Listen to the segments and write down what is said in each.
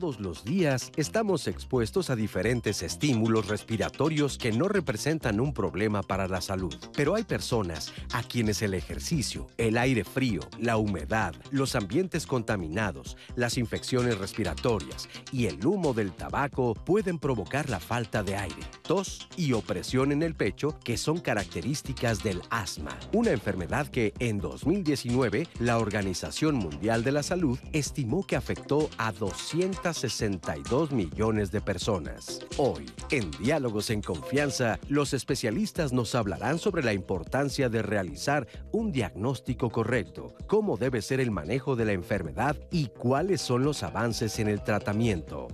Todos los días estamos expuestos a diferentes estímulos respiratorios que no representan un problema para la salud. Pero hay personas a quienes el ejercicio, el aire frío, la humedad, los ambientes contaminados, las infecciones respiratorias y el humo del tabaco pueden provocar la falta de aire, tos y opresión en el pecho que son características del asma, una enfermedad que en 2019 la Organización Mundial de la Salud estimó que afectó a 200 62 millones de personas. Hoy, en Diálogos en Confianza, los especialistas nos hablarán sobre la importancia de realizar un diagnóstico correcto, cómo debe ser el manejo de la enfermedad y cuáles son los avances en el tratamiento.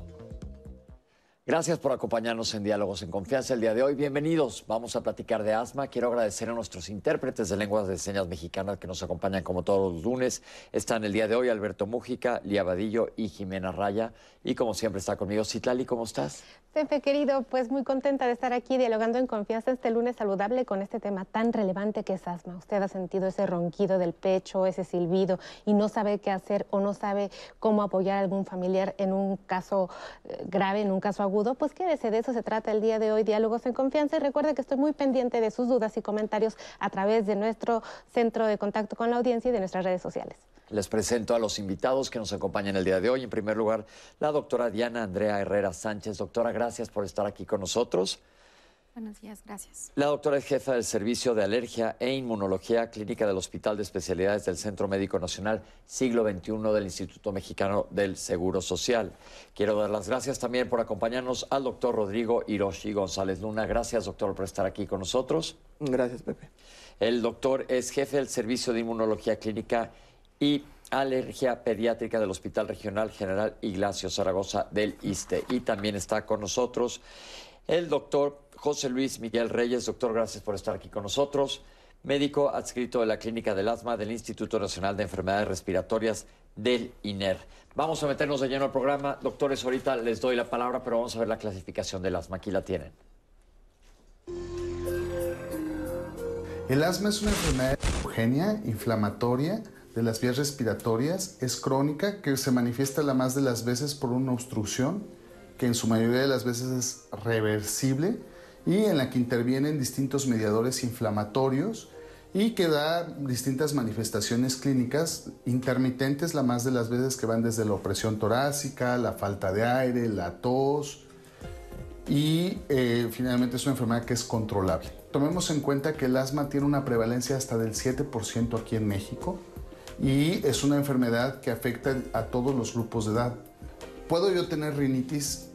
Gracias por acompañarnos en Diálogos en Confianza el día de hoy. Bienvenidos. Vamos a platicar de asma. Quiero agradecer a nuestros intérpretes de lenguas de señas mexicanas que nos acompañan como todos los lunes. Están el día de hoy Alberto Mújica, Lía Vadillo y Jimena Raya. Y como siempre está conmigo Citlali. ¿Cómo estás? Pepe, querido, pues muy contenta de estar aquí dialogando en confianza este lunes saludable con este tema tan relevante que es asma. Usted ha sentido ese ronquido del pecho, ese silbido y no sabe qué hacer o no sabe cómo apoyar a algún familiar en un caso eh, grave, en un caso agudo, pues quédese, de eso se trata el día de hoy, Diálogos en Confianza. Y recuerde que estoy muy pendiente de sus dudas y comentarios a través de nuestro centro de contacto con la audiencia y de nuestras redes sociales. Les presento a los invitados que nos acompañan el día de hoy. En primer lugar, la doctora Diana Andrea Herrera Sánchez. Doctora, gracias por estar aquí con nosotros. Buenos días, gracias. La doctora es jefa del Servicio de Alergia e Inmunología Clínica del Hospital de Especialidades del Centro Médico Nacional Siglo XXI del Instituto Mexicano del Seguro Social. Quiero dar las gracias también por acompañarnos al doctor Rodrigo Hiroshi González Luna. Gracias, doctor, por estar aquí con nosotros. Gracias, Pepe. El doctor es jefe del Servicio de Inmunología Clínica y alergia pediátrica del Hospital Regional General Ignacio Zaragoza del ISTE. Y también está con nosotros el doctor José Luis Miguel Reyes. Doctor, gracias por estar aquí con nosotros. Médico adscrito de la Clínica del Asma del Instituto Nacional de Enfermedades Respiratorias del INER. Vamos a meternos de lleno al programa. Doctores, ahorita les doy la palabra, pero vamos a ver la clasificación del asma. Aquí la tienen. El asma es una enfermedad homogénea, inflamatoria, de las vías respiratorias es crónica, que se manifiesta la más de las veces por una obstrucción, que en su mayoría de las veces es reversible y en la que intervienen distintos mediadores inflamatorios y que da distintas manifestaciones clínicas intermitentes, la más de las veces que van desde la opresión torácica, la falta de aire, la tos y eh, finalmente es una enfermedad que es controlable. Tomemos en cuenta que el asma tiene una prevalencia hasta del 7% aquí en México y es una enfermedad que afecta a todos los grupos de edad. Puedo yo tener rinitis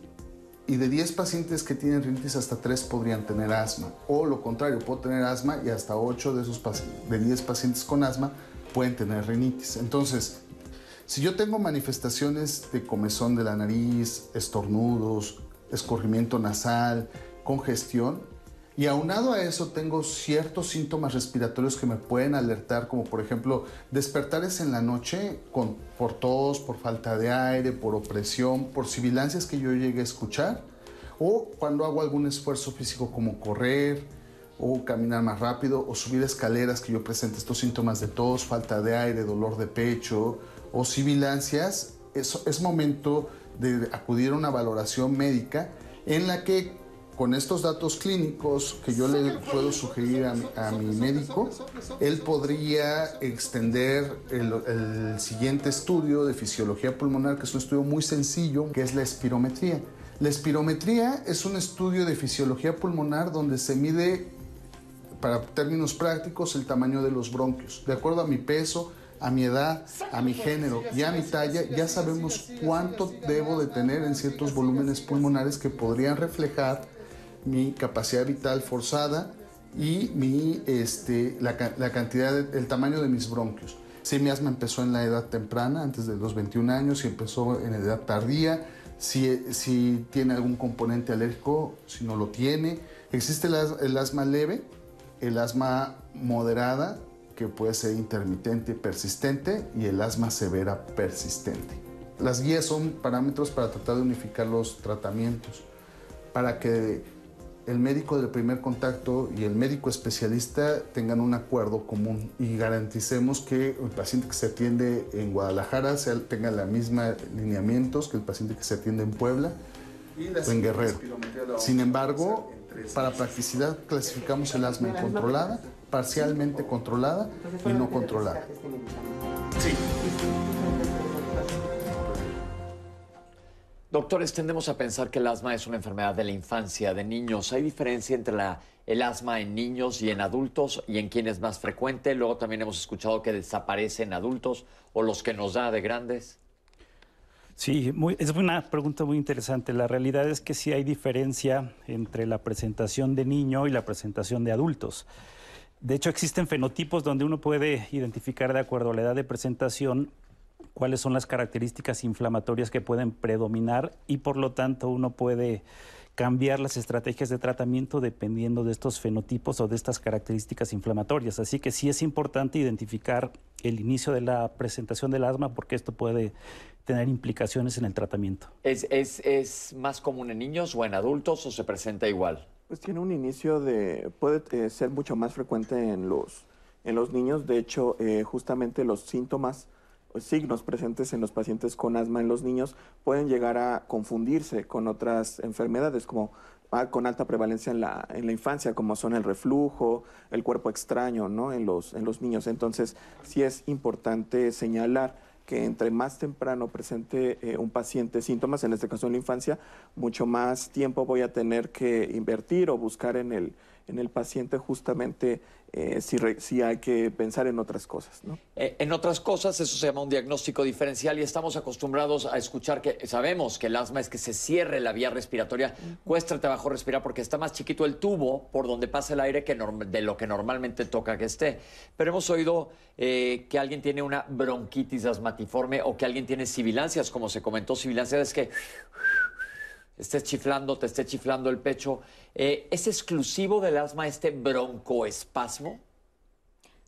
y de 10 pacientes que tienen rinitis hasta 3 podrían tener asma. O lo contrario, puedo tener asma y hasta 8 de esos de 10 pacientes con asma pueden tener rinitis. Entonces, si yo tengo manifestaciones de comezón de la nariz, estornudos, escurrimiento nasal, congestión, y aunado a eso tengo ciertos síntomas respiratorios que me pueden alertar, como por ejemplo despertares en la noche con, por tos, por falta de aire, por opresión, por sibilancias que yo llegue a escuchar, o cuando hago algún esfuerzo físico como correr o caminar más rápido o subir escaleras que yo presente estos síntomas de tos, falta de aire, dolor de pecho o sibilancias, eso es momento de acudir a una valoración médica en la que con estos datos clínicos que yo le puedo sugerir a, mi médico, él podría extender el, siguiente estudio de fisiología pulmonar, que es un estudio muy sencillo, que es la espirometría. La espirometría es un estudio de fisiología pulmonar donde se mide, para términos prácticos, el tamaño de los bronquios. De acuerdo a mi peso, a mi edad, a mi género y a mi talla, ya sabemos cuánto debo de tener en ciertos volúmenes pulmonares que podrían reflejar mi capacidad vital forzada y mi, este, la, cantidad, el tamaño de mis bronquios. Si mi asma empezó en la edad temprana, antes de los 21 años, si empezó en edad tardía, si, si tiene algún componente alérgico, si no lo tiene. Existe el, el asma leve, el asma moderada, que puede ser intermitente persistente, y el asma severa persistente. Las guías son parámetros para tratar de unificar los tratamientos, para que el médico del primer contacto y el médico especialista tengan un acuerdo común y garanticemos que el paciente que se atiende en Guadalajara tenga los mismos lineamientos que el paciente que se atiende en Puebla o en Guerrero. Sin embargo, para practicidad clasificamos el asma incontrolada, parcialmente controlada y no controlada. Sí. Doctores, tendemos a pensar que el asma es una enfermedad de la infancia, de niños. ¿Hay diferencia entre el asma en niños y en adultos y en quién es más frecuente? Luego también hemos escuchado que desaparece en adultos o los que nos da de grandes. Sí, es una pregunta muy interesante. La realidad es que sí hay diferencia entre la presentación de niño y la presentación de adultos. De hecho, existen fenotipos donde uno puede identificar de acuerdo a la edad de presentación cuáles son las características inflamatorias que pueden predominar y por lo tanto uno puede cambiar las estrategias de tratamiento dependiendo de estos fenotipos o de estas características inflamatorias. Así que sí es importante identificar el inicio de la presentación del asma porque esto puede tener implicaciones en el tratamiento. ¿Es, es, más común en niños o en adultos o se presenta igual? Pues tiene un inicio de, puede eh, ser mucho más frecuente en los, en los niños. De hecho, eh, justamente los síntomas signos presentes en los pacientes con asma en los niños pueden llegar a confundirse con otras enfermedades como ah, con alta prevalencia en la, en la infancia, como son el reflujo, el cuerpo extraño ¿no? en, los, en los niños. Entonces, sí es importante señalar que entre más temprano presente eh, un paciente síntomas, en este caso en la infancia, mucho más tiempo voy a tener que invertir o buscar en el, en el paciente justamente eh, si, hay que pensar en otras cosas. ¿no? Eh, en otras cosas, eso se llama un diagnóstico diferencial y estamos acostumbrados a escuchar que sabemos que el asma es que se cierre la vía respiratoria, cuesta trabajo respirar porque está más chiquito el tubo por donde pasa el aire que de lo que normalmente toca que esté. Pero hemos oído eh, que alguien tiene una bronquitis asmatiforme o que alguien tiene sibilancias, como se comentó, sibilancias es que estés chiflando, te esté chiflando el pecho. Eh, ¿Es exclusivo del asma este broncoespasmo?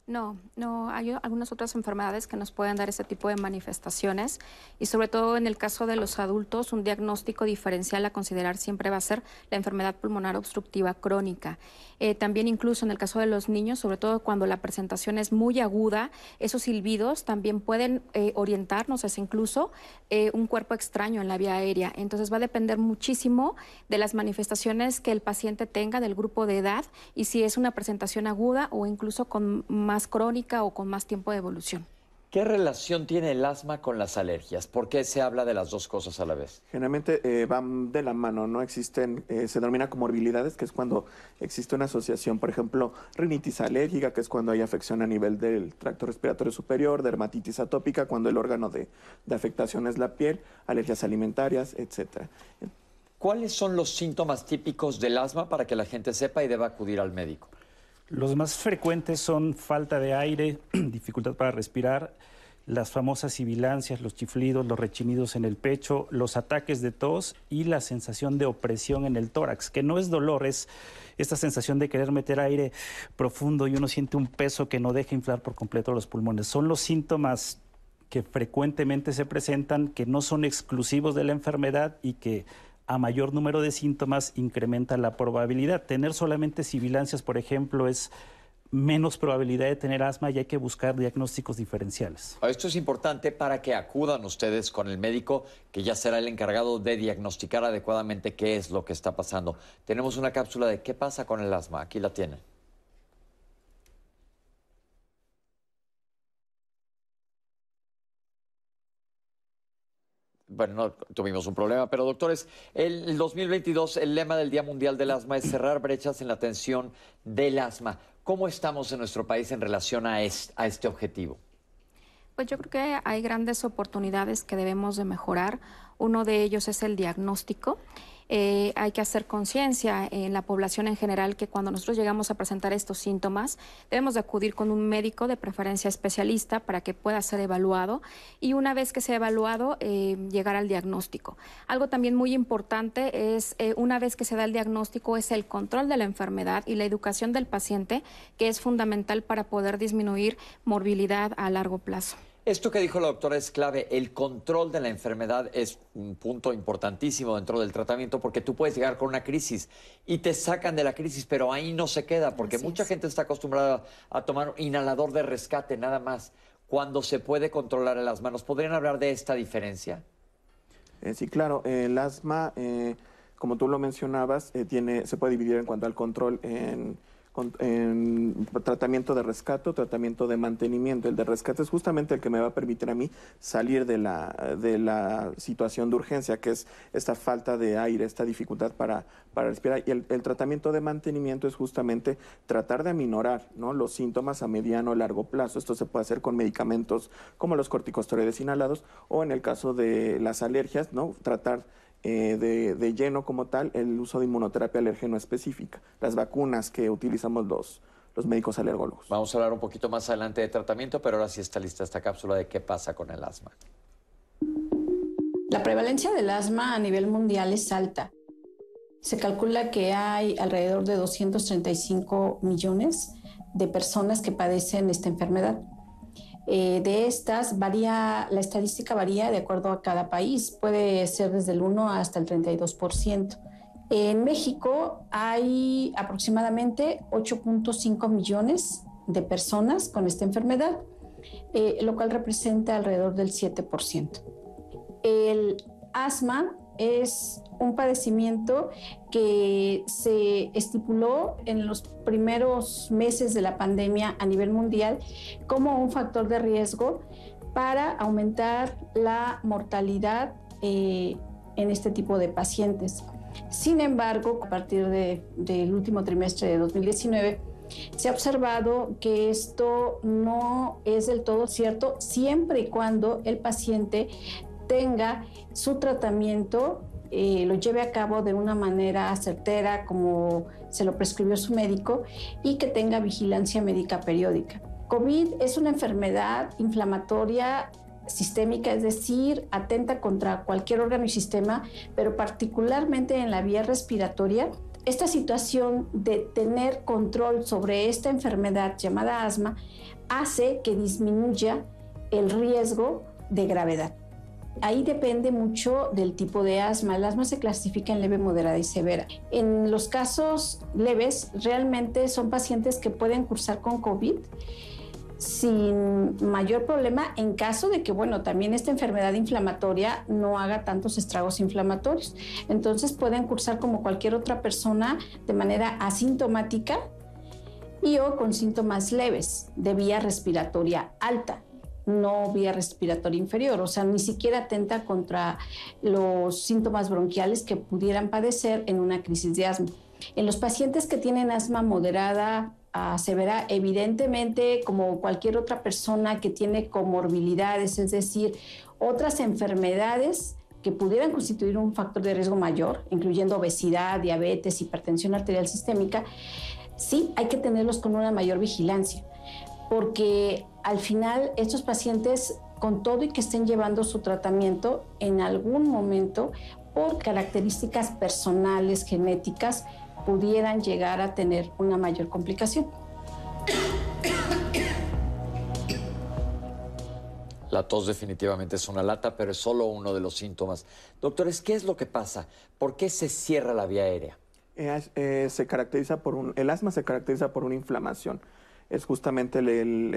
No, no, hay algunas otras enfermedades que nos pueden dar ese tipo de manifestaciones y sobre todo en el caso de los adultos, un diagnóstico diferencial a considerar siempre va a ser la enfermedad pulmonar obstructiva crónica. Eh, también incluso en el caso de los niños, sobre todo cuando la presentación es muy aguda, esos silbidos también pueden eh, orientarnos hacia incluso eh, un cuerpo extraño en la vía aérea. Entonces va a depender muchísimo de las manifestaciones que el paciente tenga del grupo de edad y si es una presentación aguda o incluso con más crónica o con más tiempo de evolución. ¿Qué relación tiene el asma con las alergias? ¿Por qué se habla de las dos cosas a la vez? Generalmente eh, van de la mano, no existen, eh, se denomina comorbilidades, que es cuando existe una asociación, por ejemplo, rinitis alérgica, que es cuando hay afección a nivel del tracto respiratorio superior, dermatitis atópica, cuando el órgano de, de afectación es la piel, alergias alimentarias, etcétera. ¿Cuáles son los síntomas típicos del asma para que la gente sepa y deba acudir al médico? Los más frecuentes son falta de aire, dificultad para respirar, las famosas sibilancias, los chiflidos, los rechinidos en el pecho, los ataques de tos y la sensación de opresión en el tórax, que no es dolor, es esta sensación de querer meter aire profundo y uno siente un peso que no deja inflar por completo los pulmones. Son los síntomas que frecuentemente se presentan, que no son exclusivos de la enfermedad y que a mayor número de síntomas incrementa la probabilidad. Tener solamente sibilancias, por ejemplo, es menos probabilidad de tener asma y hay que buscar diagnósticos diferenciales. Esto es importante para que acudan ustedes con el médico, que ya será el encargado de diagnosticar adecuadamente qué es lo que está pasando. Tenemos una cápsula de qué pasa con el asma. Aquí la tienen. Bueno, no tuvimos un problema, pero doctores, el 2022, el lema del Día Mundial del Asma es cerrar brechas en la atención del asma. ¿Cómo estamos en nuestro país en relación a este, a este objetivo? Pues yo creo que hay grandes oportunidades que debemos de mejorar. Uno de ellos es el diagnóstico. Eh, hay que hacer conciencia en la población en general que cuando nosotros llegamos a presentar estos síntomas, debemos de acudir con un médico de preferencia especialista para que pueda ser evaluado y una vez que sea evaluado, eh, llegar al diagnóstico. Algo también muy importante es, eh, una vez que se da el diagnóstico, es el control de la enfermedad y la educación del paciente, que es fundamental para poder disminuir morbilidad a largo plazo. Esto que dijo la doctora es clave. El control de la enfermedad es un punto importantísimo dentro del tratamiento porque tú puedes llegar con una crisis y te sacan de la crisis, pero ahí no se queda porque mucha gente está acostumbrada a tomar un inhalador de rescate nada más cuando se puede controlar el asma. ¿Nos podrían hablar de esta diferencia? Eh, sí, claro. el asma, eh, como tú lo mencionabas, eh, tiene, se puede dividir en cuanto al control en en tratamiento de rescate tratamiento de mantenimiento. El de rescate es justamente el que me va a permitir a mí salir de la, de la situación de urgencia, que es esta falta de aire, esta dificultad para, para respirar. Y el, tratamiento de mantenimiento es justamente tratar de aminorar ¿no? los síntomas a mediano o largo plazo. Esto se puede hacer con medicamentos como los corticosteroides inhalados o en el caso de las alergias, ¿no? tratar eh, de, lleno como tal el uso de inmunoterapia alergeno específica, las vacunas que utilizamos los, los médicos alergólogos. Vamos a hablar un poquito más adelante de tratamiento, pero ahora sí está lista esta cápsula de qué pasa con el asma. La prevalencia del asma a nivel mundial es alta. Se calcula que hay alrededor de 235 millones de personas que padecen esta enfermedad. Eh, de estas, varía, la estadística varía de acuerdo a cada país, puede ser desde el 1 hasta el 32%. En México hay aproximadamente 8.5 millones de personas con esta enfermedad, eh, lo cual representa alrededor del 7%. El asma es un padecimiento que se estipuló en los primeros meses de la pandemia a nivel mundial como un factor de riesgo para aumentar la mortalidad eh, en este tipo de pacientes. Sin embargo, a partir del último trimestre de 2019, se ha observado que esto no es del todo cierto siempre y cuando el paciente tenga su tratamiento eh, lo lleve a cabo de una manera certera como se lo prescribió su médico y que tenga vigilancia médica periódica. COVID es una enfermedad inflamatoria sistémica, es decir, atenta contra cualquier órgano y sistema, pero particularmente en la vía respiratoria. Esta situación de tener control sobre esta enfermedad llamada asma hace que disminuya el riesgo de gravedad. Ahí depende mucho del tipo de asma. El asma se clasifica en leve, moderada y severa. En los casos leves, realmente son pacientes que pueden cursar con COVID sin mayor problema en caso de que, bueno, también esta enfermedad inflamatoria no haga tantos estragos inflamatorios. Entonces pueden cursar como cualquier otra persona de manera asintomática y o con síntomas leves de vía respiratoria alta no vía respiratoria inferior, o sea, ni siquiera atenta contra los síntomas bronquiales que pudieran padecer en una crisis de asma. En los pacientes que tienen asma moderada a severa, evidentemente, como cualquier otra persona que tiene comorbilidades, es decir, otras enfermedades que pudieran constituir un factor de riesgo mayor, incluyendo obesidad, diabetes, hipertensión arterial sistémica, sí hay que tenerlos con una mayor vigilancia porque al final estos pacientes, con todo y que estén llevando su tratamiento, en algún momento, por características personales, genéticas, pudieran llegar a tener una mayor complicación. La tos definitivamente es una lata, pero es solo uno de los síntomas. Doctores, ¿qué es lo que pasa? ¿Por qué se cierra la vía aérea? Eh, eh, se caracteriza por un, el asma se caracteriza por una inflamación es justamente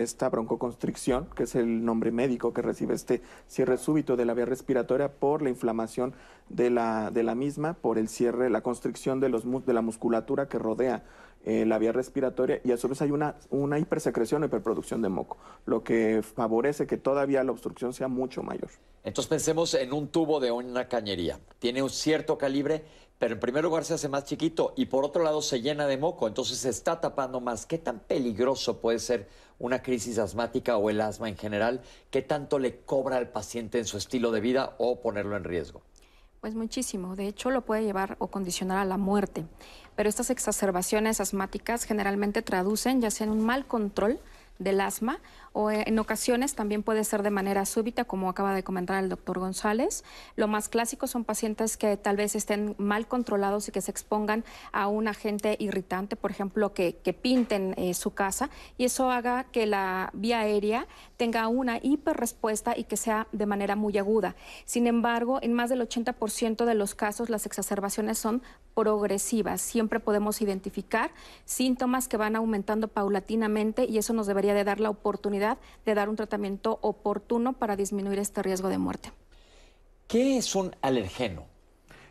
esta broncoconstricción, que es el nombre médico que recibe este cierre súbito de la vía respiratoria por la inflamación de la, de la misma, por el cierre, la constricción de, los, de la musculatura que rodea eh, la vía respiratoria y a su vez hay una, una hipersecreción o hiperproducción de moco, lo que favorece que todavía la obstrucción sea mucho mayor. Entonces pensemos en un tubo de una cañería. Tiene un cierto calibre, pero en primer lugar se hace más chiquito y por otro lado se llena de moco, entonces se está tapando más. ¿Qué tan peligroso puede ser una crisis asmática o el asma en general? ¿Qué tanto le cobra al paciente en su estilo de vida o ponerlo en riesgo? Pues muchísimo, de hecho lo puede llevar o condicionar a la muerte, pero estas exacerbaciones asmáticas generalmente traducen ya sea en un mal control del asma o en ocasiones también puede ser de manera súbita, como acaba de comentar el doctor González. Lo más clásico son pacientes que tal vez estén mal controlados y que se expongan a un agente irritante, por ejemplo, que, pinten eh, su casa y eso haga que la vía aérea tenga una hiperrespuesta y que sea de manera muy aguda. Sin embargo, en más del 80% de los casos las exacerbaciones son progresivas. Siempre podemos identificar síntomas que van aumentando paulatinamente y eso nos debería de dar la oportunidad de dar un tratamiento oportuno para disminuir este riesgo de muerte. ¿Qué es un alergeno?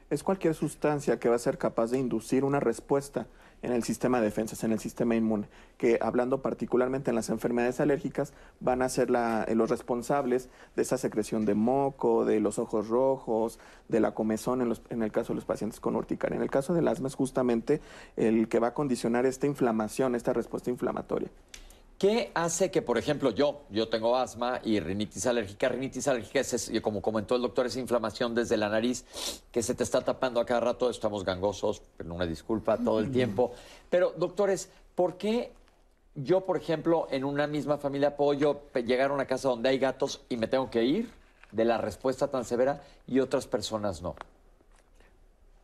Es cualquier sustancia que va a ser capaz de inducir una respuesta en el sistema de defensas, en el sistema inmune, que hablando particularmente en las enfermedades alérgicas, van a ser eh, los responsables de esa secreción de moco, de los ojos rojos, de la comezón en, en el caso de los pacientes con urticaria. En el caso del asma es justamente el que va a condicionar esta inflamación, esta respuesta inflamatoria. ¿Qué hace que, por ejemplo, yo, yo tengo asma y rinitis alérgica? Rinitis alérgica es, como comentó el doctor, es inflamación desde la nariz que se te está tapando a cada rato. Estamos gangosos, pero una disculpa todo el tiempo. Pero, doctores, ¿por qué yo, por ejemplo, en una misma familia puedo yo llegar a una casa donde hay gatos y me tengo que ir de la respuesta tan severa y otras personas no?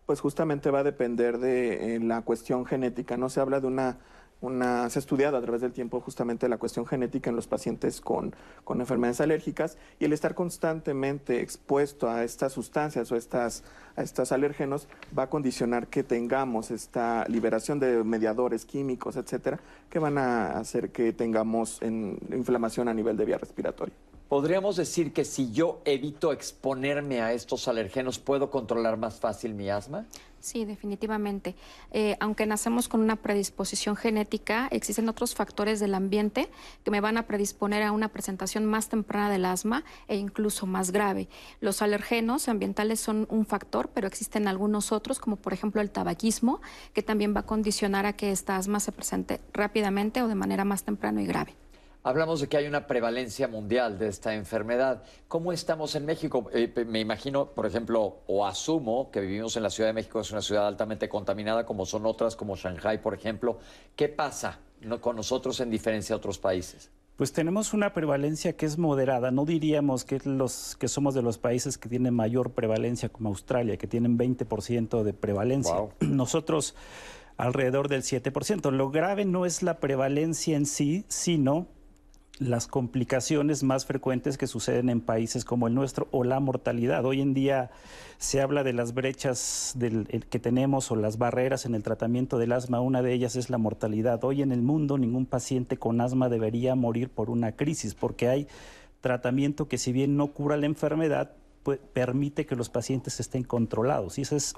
Pues justamente va a depender de eh, la cuestión genética. No se habla de una una, se ha estudiado a través del tiempo justamente la cuestión genética en los pacientes con, enfermedades alérgicas y el estar constantemente expuesto a estas sustancias o estas, a estos alérgenos va a condicionar que tengamos esta liberación de mediadores químicos, etcétera, que van a hacer que tengamos inflamación a nivel de vía respiratoria. ¿Podríamos decir que si yo evito exponerme a estos alergenos, puedo controlar más fácil mi asma? Sí, definitivamente. Eh, aunque nacemos con una predisposición genética, existen otros factores del ambiente que me van a predisponer a una presentación más temprana del asma e incluso más grave. Los alergenos ambientales son un factor, pero existen algunos otros, como por ejemplo el tabaquismo, que también va a condicionar a que esta asma se presente rápidamente o de manera más temprana y grave. Hablamos de que hay una prevalencia mundial de esta enfermedad. ¿Cómo estamos en México? Eh, me imagino, por ejemplo, o asumo que vivimos en la Ciudad de México, es una ciudad altamente contaminada, como son otras, como Shanghai, por ejemplo. ¿Qué pasa con nosotros en diferencia a otros países? Pues tenemos una prevalencia que es moderada. No diríamos que, los, que somos de los países que tienen mayor prevalencia, como Australia, que tienen 20% de prevalencia. Nosotros alrededor del 7%. Lo grave no es la prevalencia en sí, sino las complicaciones más frecuentes que suceden en países como el nuestro o la mortalidad. Hoy en día se habla de las brechas que tenemos o las barreras en el tratamiento del asma. Una de ellas es la mortalidad. Hoy en el mundo ningún paciente con asma debería morir por una crisis porque hay tratamiento que si bien no cura la enfermedad, permite que los pacientes estén controlados. Y ese es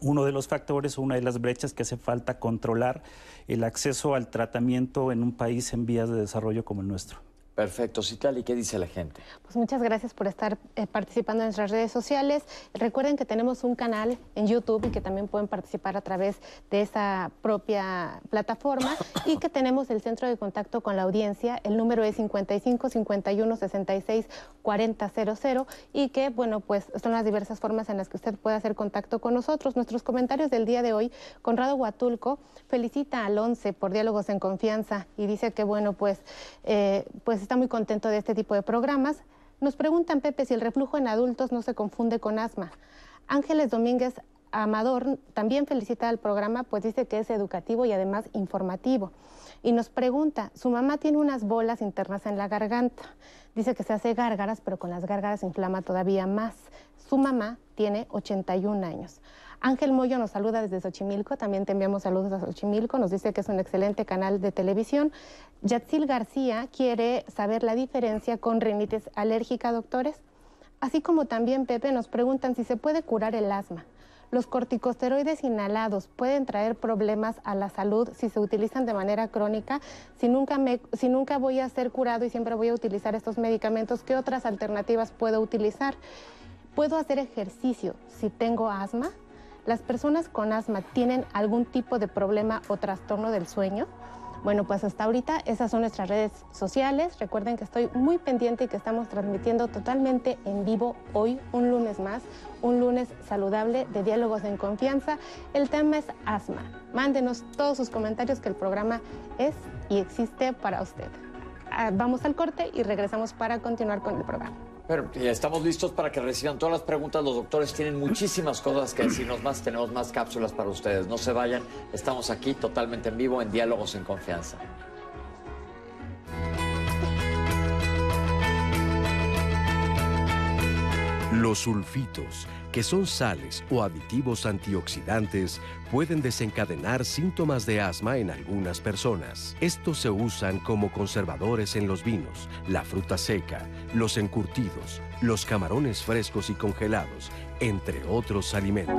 uno de los factores una de las brechas que hace falta controlar el acceso al tratamiento en un país en vías de desarrollo como el nuestro. Perfecto, Citali, ¿qué dice la gente? Pues muchas gracias por estar eh, participando en nuestras redes sociales. Recuerden que tenemos un canal en YouTube y que también pueden participar a través de esa propia plataforma y que tenemos el centro de contacto con la audiencia. El número es 55 51 66 40 00 y que, bueno, pues son las diversas formas en las que usted puede hacer contacto con nosotros. Nuestros comentarios del día de hoy, Conrado Huatulco felicita al 11 por diálogos en confianza y dice que, bueno, pues, eh, pues está muy contento de este tipo de programas. Nos preguntan, Pepe, si el reflujo en adultos no se confunde con asma. Ángeles Domínguez Amador también felicita al programa, pues dice que es educativo y además informativo. Y nos pregunta, su mamá tiene unas bolas internas en la garganta. Dice que se hace gárgaras, pero con las gárgaras inflama todavía más. Su mamá tiene 81 años. Ángel Moyo nos saluda desde Xochimilco, también te enviamos saludos a Xochimilco, nos dice que es un excelente canal de televisión. Yatzil García quiere saber la diferencia con rinitis alérgica, doctores. Así como también Pepe nos preguntan si se puede curar el asma. Los corticosteroides inhalados pueden traer problemas a la salud si se utilizan de manera crónica. Si nunca, me, si nunca voy a ser curado y siempre voy a utilizar estos medicamentos, ¿qué otras alternativas puedo utilizar? ¿Puedo hacer ejercicio si tengo asma? ¿Las personas con asma tienen algún tipo de problema o trastorno del sueño? Bueno, pues hasta ahorita esas son nuestras redes sociales. Recuerden que estoy muy pendiente y que estamos transmitiendo totalmente en vivo hoy, un lunes más, un lunes saludable de diálogos en confianza. El tema es asma. Mándenos todos sus comentarios que el programa es y existe para usted. ah, vamos al corte y regresamos para continuar con el programa. Estamos listos para que reciban todas las preguntas. Los doctores tienen muchísimas cosas que decirnos más. Tenemos más cápsulas para ustedes. No se vayan. Estamos aquí totalmente en vivo en Diálogos en Confianza. Los sulfitos, que son sales o aditivos antioxidantes, pueden desencadenar síntomas de asma en algunas personas. Estos se usan como conservadores en los vinos, la fruta seca, los encurtidos, los camarones frescos y congelados, entre otros alimentos.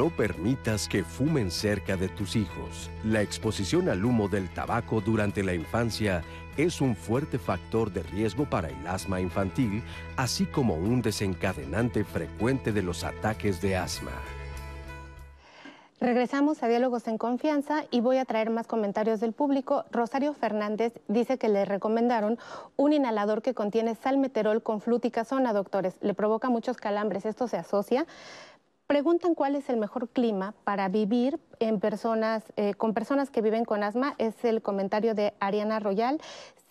No permitas que fumen cerca de tus hijos. La exposición al humo del tabaco durante la infancia es un fuerte factor de riesgo para el asma infantil, así como un desencadenante frecuente de los ataques de asma. Regresamos a Diálogos en Confianza y voy a traer más comentarios del público. Rosario Fernández dice que le recomendaron un inhalador que contiene salmeterol con fluticasona, doctores. Le provoca muchos calambres. Esto se asocia Preguntan cuál es el mejor clima para vivir en personas, eh, con personas que viven con asma. Es el comentario de Ariana Royal.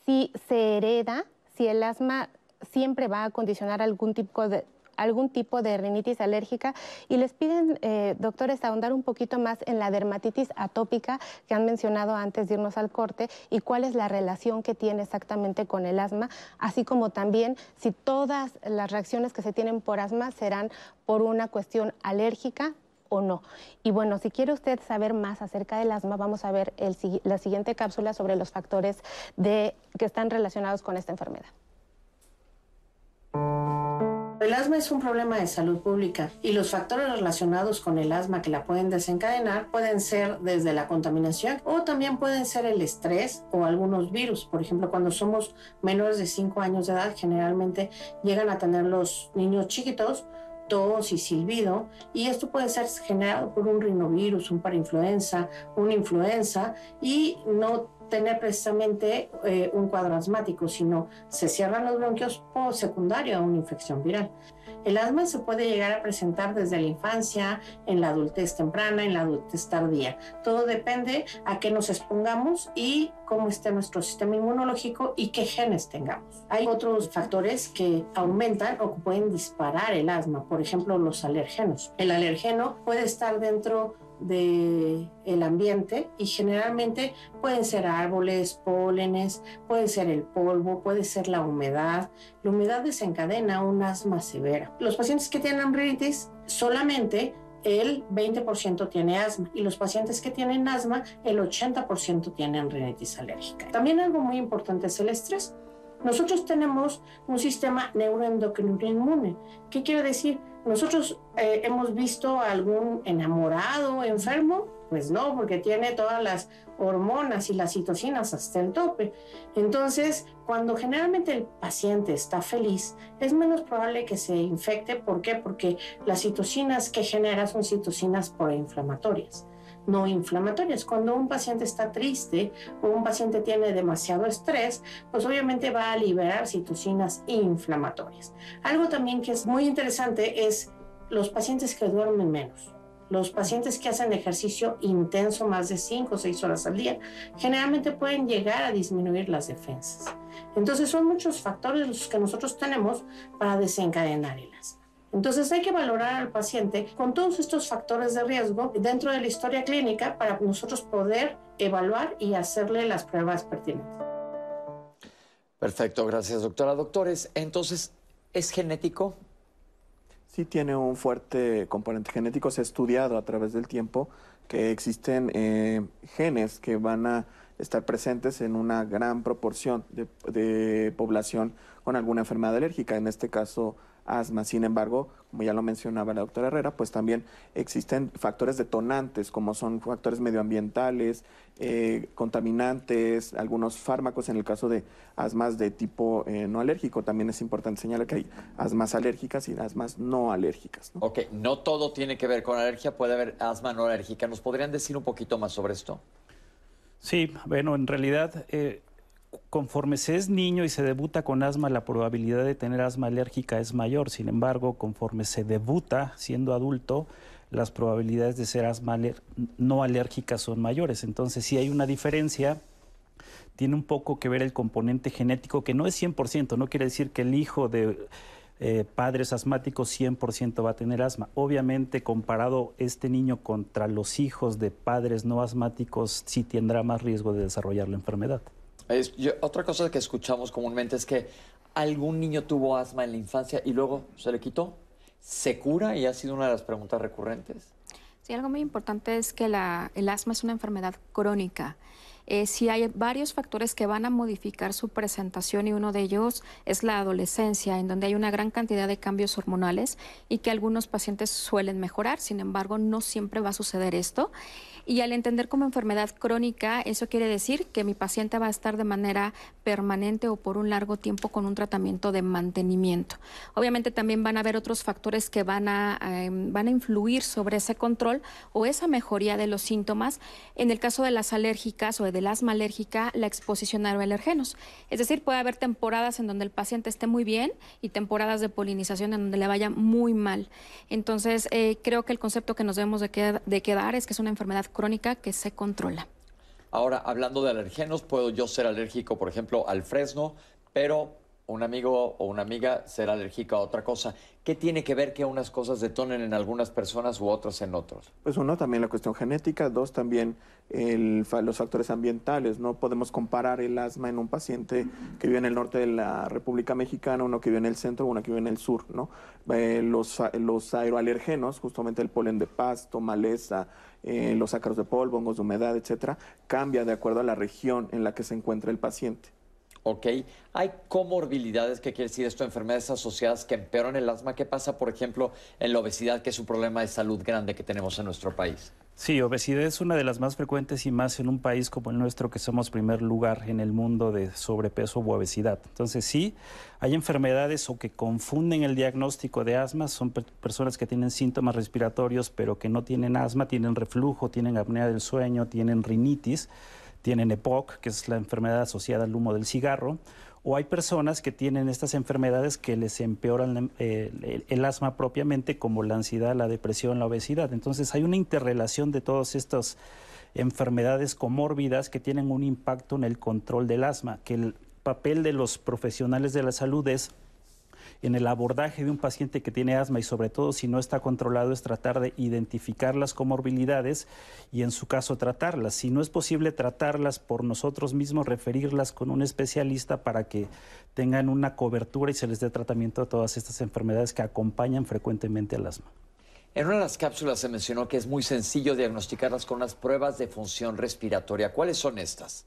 Si se hereda, si el asma siempre va a condicionar algún tipo de, algún tipo de rinitis alérgica y les piden, eh, doctores, ahondar un poquito más en la dermatitis atópica que han mencionado antes de irnos al corte y cuál es la relación que tiene exactamente con el asma, así como también si todas las reacciones que se tienen por asma serán por una cuestión alérgica o no. Y bueno, si quiere usted saber más acerca del asma, vamos a ver la siguiente cápsula sobre los factores de, que están relacionados con esta enfermedad. El asma es un problema de salud pública y los factores relacionados con el asma que la pueden desencadenar pueden ser desde la contaminación o también pueden ser el estrés o algunos virus. Por ejemplo, cuando somos menores de 5 años de edad, generalmente llegan a tener los niños chiquitos tos y silbido, y esto puede ser generado por un rinovirus, un parainfluenza, una influenza, y no tener precisamente eh, un cuadro asmático, sino se cierran los bronquios por secundario a una infección viral. El asma se puede llegar a presentar desde la infancia, en la adultez temprana, en la adultez tardía. Todo depende a qué nos expongamos y cómo esté nuestro sistema inmunológico y qué genes tengamos. Hay otros factores que aumentan o pueden disparar el asma, por ejemplo los alergenos. El alergeno puede estar dentro del el ambiente y generalmente pueden ser árboles, pólenes, puede ser el polvo, puede ser la humedad. La humedad desencadena un asma severa. Los pacientes que tienen rinitis solamente el 20% tiene asma y los pacientes que tienen asma el 80% tienen rinitis alérgica. También algo muy importante es el estrés. Nosotros tenemos un sistema neuroendocrino inmune. ¿Qué quiere decir? ¿Nosotros eh, hemos visto algún enamorado enfermo? Pues no, porque tiene todas las hormonas y las citocinas hasta el tope. Entonces, cuando generalmente el paciente está feliz, es menos probable que se infecte. ¿Por qué? Porque las citocinas que genera son citocinas proinflamatorias no inflamatorias. Cuando un paciente está triste o un paciente tiene demasiado estrés, pues obviamente va a liberar citocinas inflamatorias. Algo también que es muy interesante es los pacientes que duermen menos. Los pacientes que hacen ejercicio intenso más de 5 o 6 horas al día generalmente pueden llegar a disminuir las defensas. Entonces son muchos factores los que nosotros tenemos para desencadenar el. Entonces hay que valorar al paciente con todos estos factores de riesgo dentro de la historia clínica para nosotros poder evaluar y hacerle las pruebas pertinentes. Perfecto, gracias doctora. Doctores, entonces, ¿es genético? Sí tiene un fuerte componente genético. Se ha estudiado a través del tiempo que existen eh, genes que van a estar presentes en una gran proporción de, de población con alguna enfermedad alérgica, en este caso asma. Sin embargo, como ya lo mencionaba la doctora Herrera, pues también existen factores detonantes, como son factores medioambientales, eh, contaminantes, algunos fármacos en el caso de asmas de tipo eh, no alérgico. También es importante señalar que hay asmas alérgicas y asmas no alérgicas. Ok, no todo tiene que ver con alergia, puede haber asma no alérgica. ¿Nos podrían decir un poquito más sobre esto? Sí, bueno, en realidad... Eh, conforme se es niño y se debuta con asma, la probabilidad de tener asma alérgica es mayor. Sin embargo, conforme se debuta siendo adulto, las probabilidades de ser asma no alérgica son mayores. Entonces, si hay una diferencia. Tiene un poco que ver el componente genético, que no es 100%, no quiere decir que el hijo de eh, padres asmáticos 100% va a tener asma. Obviamente, comparado este niño contra los hijos de padres no asmáticos, sí tendrá más riesgo de desarrollar la enfermedad otra cosa que escuchamos comúnmente es que algún niño tuvo asma en la infancia y luego se le quitó. ¿Se cura? Y ha sido una de las preguntas recurrentes. Sí, algo muy importante es que el asma es una enfermedad crónica. Eh, sí hay varios factores que van a modificar su presentación y uno de ellos es la adolescencia, en donde hay una gran cantidad de cambios hormonales y que algunos pacientes suelen mejorar. Sin embargo, no siempre va a suceder esto. Y al entender como enfermedad crónica, eso quiere decir que mi paciente va a estar de manera permanente o por un largo tiempo con un tratamiento de mantenimiento. Obviamente también van a haber otros factores que van a, em, van a influir sobre ese control o esa mejoría de los síntomas. En el caso de las alérgicas o del asma alérgica, la exposición a alergenos. Es decir, puede haber temporadas en donde el paciente esté muy bien y temporadas de polinización en donde le vaya muy mal. Entonces, eh, creo que el concepto que nos debemos de, de quedar es que es una enfermedad crónica que se controla. Ahora, hablando de alergenos, puedo yo ser alérgico, por ejemplo, al fresno, pero un amigo o una amiga ser alérgica a otra cosa. ¿Qué tiene que ver que unas cosas detonen en algunas personas u otras en otros? Pues uno, también la cuestión genética. Dos, también los factores ambientales. No podemos comparar el asma en un paciente que vive en el norte de la República Mexicana, uno que vive en el centro, uno que vive en el sur. ¿no? Eh, los, los aeroalergenos, justamente el polen de pasto, maleza, eh, los ácaros de polvo, hongos de humedad, etcétera, cambia de acuerdo a la región en la que se encuentra el paciente. Ok. ¿Hay comorbilidades? ¿Qué quiere decir esto? Enfermedades asociadas que empeoran el asma. ¿Qué pasa, por ejemplo, en la obesidad, que es un problema de salud grande que tenemos en nuestro país? Sí, obesidad es una de las más frecuentes y más en un país como el nuestro, que somos primer lugar en el mundo de sobrepeso u obesidad. Entonces, sí, hay enfermedades o que confunden el diagnóstico de asma. Son personas que tienen síntomas respiratorios, pero que no tienen asma, tienen reflujo, tienen apnea del sueño, tienen rinitis tienen EPOC, que es la enfermedad asociada al humo del cigarro, o hay personas que tienen estas enfermedades que les empeoran eh, el, asma propiamente, como la ansiedad, la depresión, la obesidad. Entonces hay una interrelación de todas estas enfermedades comórbidas que tienen un impacto en el control del asma, que el papel de los profesionales de la salud es en el abordaje de un paciente que tiene asma y sobre todo si no está controlado es tratar de identificar las comorbilidades y en su caso tratarlas. Si no es posible tratarlas por nosotros mismos, referirlas con un especialista para que tengan una cobertura y se les dé tratamiento a todas estas enfermedades que acompañan frecuentemente al asma. En una de las cápsulas se mencionó que es muy sencillo diagnosticarlas con las pruebas de función respiratoria. ¿Cuáles son estas?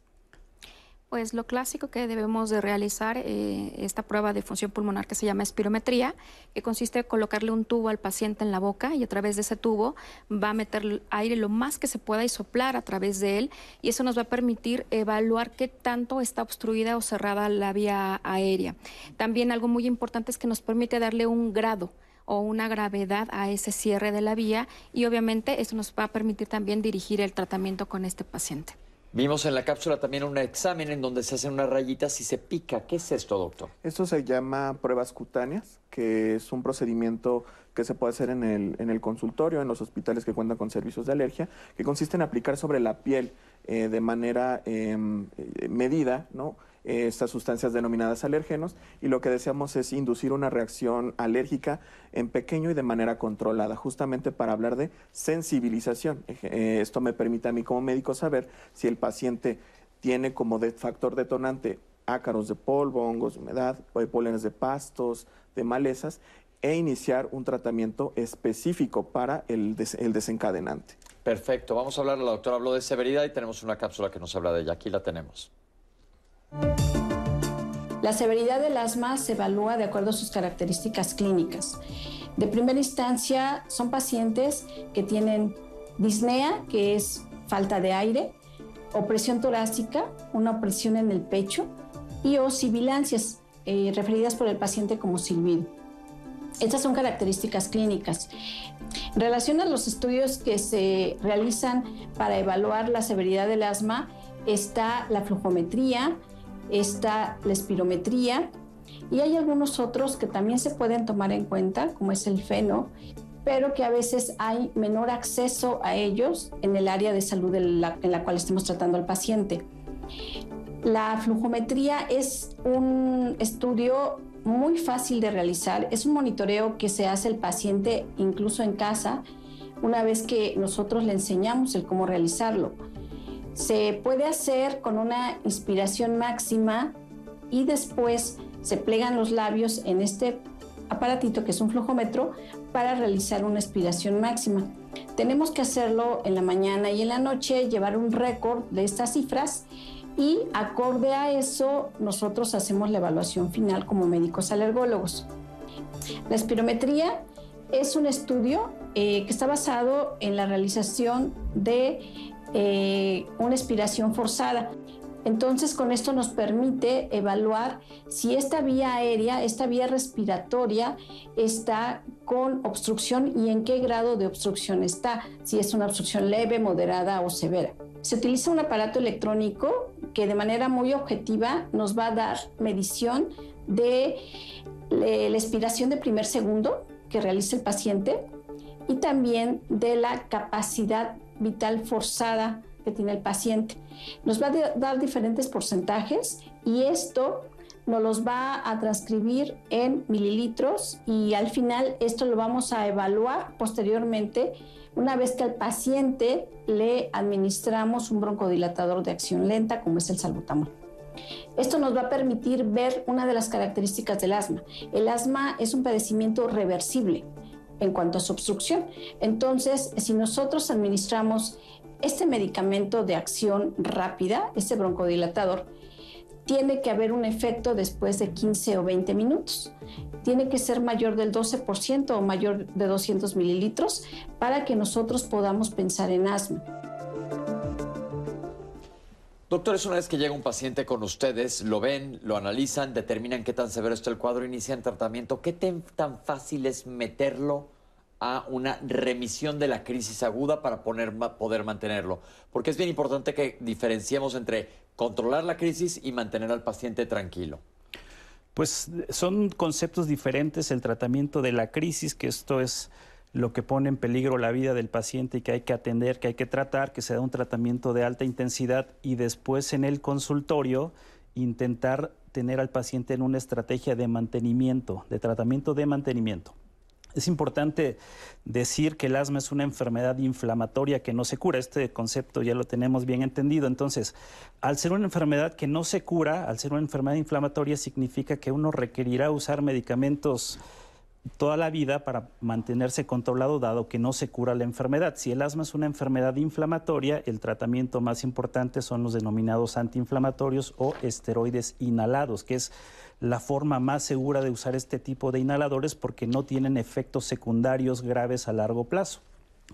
Pues lo clásico que debemos de realizar, eh, esta prueba de función pulmonar que se llama espirometría, que consiste en colocarle un tubo al paciente en la boca y a través de ese tubo va a meter aire lo más que se pueda y soplar a través de él y eso nos va a permitir evaluar qué tanto está obstruida o cerrada la vía aérea. También algo muy importante es que nos permite darle un grado o una gravedad a ese cierre de la vía y obviamente eso nos va a permitir también dirigir el tratamiento con este paciente. Vimos en la cápsula también un examen en donde se hacen unas rayitas y se pica. ¿Qué es esto, doctor? Esto se llama pruebas cutáneas, que es un procedimiento que se puede hacer en el, en el consultorio, en los hospitales que cuentan con servicios de alergia, que consiste en aplicar sobre la piel eh, de manera em, eh, medida, ¿no? Estas sustancias denominadas alérgenos y lo que deseamos es inducir una reacción alérgica en pequeño y de manera controlada, justamente para hablar de sensibilización. Eh, esto me permite a mí como médico saber si el paciente tiene como factor detonante ácaros de polvo, hongos humedad, pólenes de pastos, de malezas, e iniciar un tratamiento específico para el, el desencadenante. Perfecto, vamos a hablar, la doctora habló de severidad y tenemos una cápsula que nos habla de ella, aquí la tenemos. La severidad del asma se evalúa de acuerdo a sus características clínicas. De primera instancia, son pacientes que tienen disnea, que es falta de aire, opresión torácica, una opresión en el pecho, y o sibilancias, eh, referidas por el paciente como silbido. Estas son características clínicas. En relación a los estudios que se realizan para evaluar la severidad del asma, está la flujometría, está la espirometría y hay algunos otros que también se pueden tomar en cuenta, como es el feno, pero que a veces hay menor acceso a ellos en el área de salud en la, en la cual estemos tratando al paciente. La flujometría es un estudio muy fácil de realizar, es un monitoreo que se hace el paciente incluso en casa una vez que nosotros le enseñamos el cómo realizarlo. Se puede hacer con una inspiración máxima y después se plegan los labios en este aparatito que es un flujómetro para realizar una expiración máxima. Tenemos que hacerlo en la mañana y en la noche, llevar un récord de estas cifras y acorde a eso nosotros hacemos la evaluación final como médicos alergólogos. La espirometría es un estudio eh, que está basado en la realización de eh, una expiración forzada. Entonces, con esto nos permite evaluar si esta vía aérea, esta vía respiratoria, está con obstrucción y en qué grado de obstrucción está, si es una obstrucción leve, moderada o severa. Se utiliza un aparato electrónico que de manera muy objetiva nos va a dar medición de eh, la expiración de primer segundo que realiza el paciente y también de la capacidad vital forzada que tiene el paciente. Nos va a dar diferentes porcentajes y esto nos los va a transcribir en mililitros y al final esto lo vamos a evaluar posteriormente una vez que al paciente le administramos un broncodilatador de acción lenta como es el salbutamol. Esto nos va a permitir ver una de las características del asma. El asma es un padecimiento reversible en cuanto a su obstrucción. Entonces, si nosotros administramos este medicamento de acción rápida, este broncodilatador, tiene que haber un efecto después de 15 o 20 minutos. Tiene que ser mayor del 12% o mayor de 200 mililitros para que nosotros podamos pensar en asma. Doctores, una vez que llega un paciente con ustedes, lo ven, lo analizan, determinan qué tan severo está el cuadro, inician tratamiento. ¿Qué tan fácil es meterlo a una remisión de la crisis aguda para poder mantenerlo? Porque es bien importante que diferenciemos entre controlar la crisis y mantener al paciente tranquilo. Pues son conceptos diferentes el tratamiento de la crisis, que esto es lo que pone en peligro la vida del paciente y que hay que atender, que hay que tratar, que se da un tratamiento de alta intensidad y después en el consultorio intentar tener al paciente en una estrategia de mantenimiento, de tratamiento de mantenimiento. Es importante decir que el asma es una enfermedad inflamatoria que no se cura. Este concepto ya lo tenemos bien entendido. Entonces, al ser una enfermedad que no se cura, al ser una enfermedad inflamatoria, significa que uno requerirá usar medicamentos toda la vida para mantenerse controlado dado que no se cura la enfermedad. Si el asma es una enfermedad inflamatoria, el tratamiento más importante son los denominados antiinflamatorios o esteroides inhalados, que es la forma más segura de usar este tipo de inhaladores porque no tienen efectos secundarios graves a largo plazo.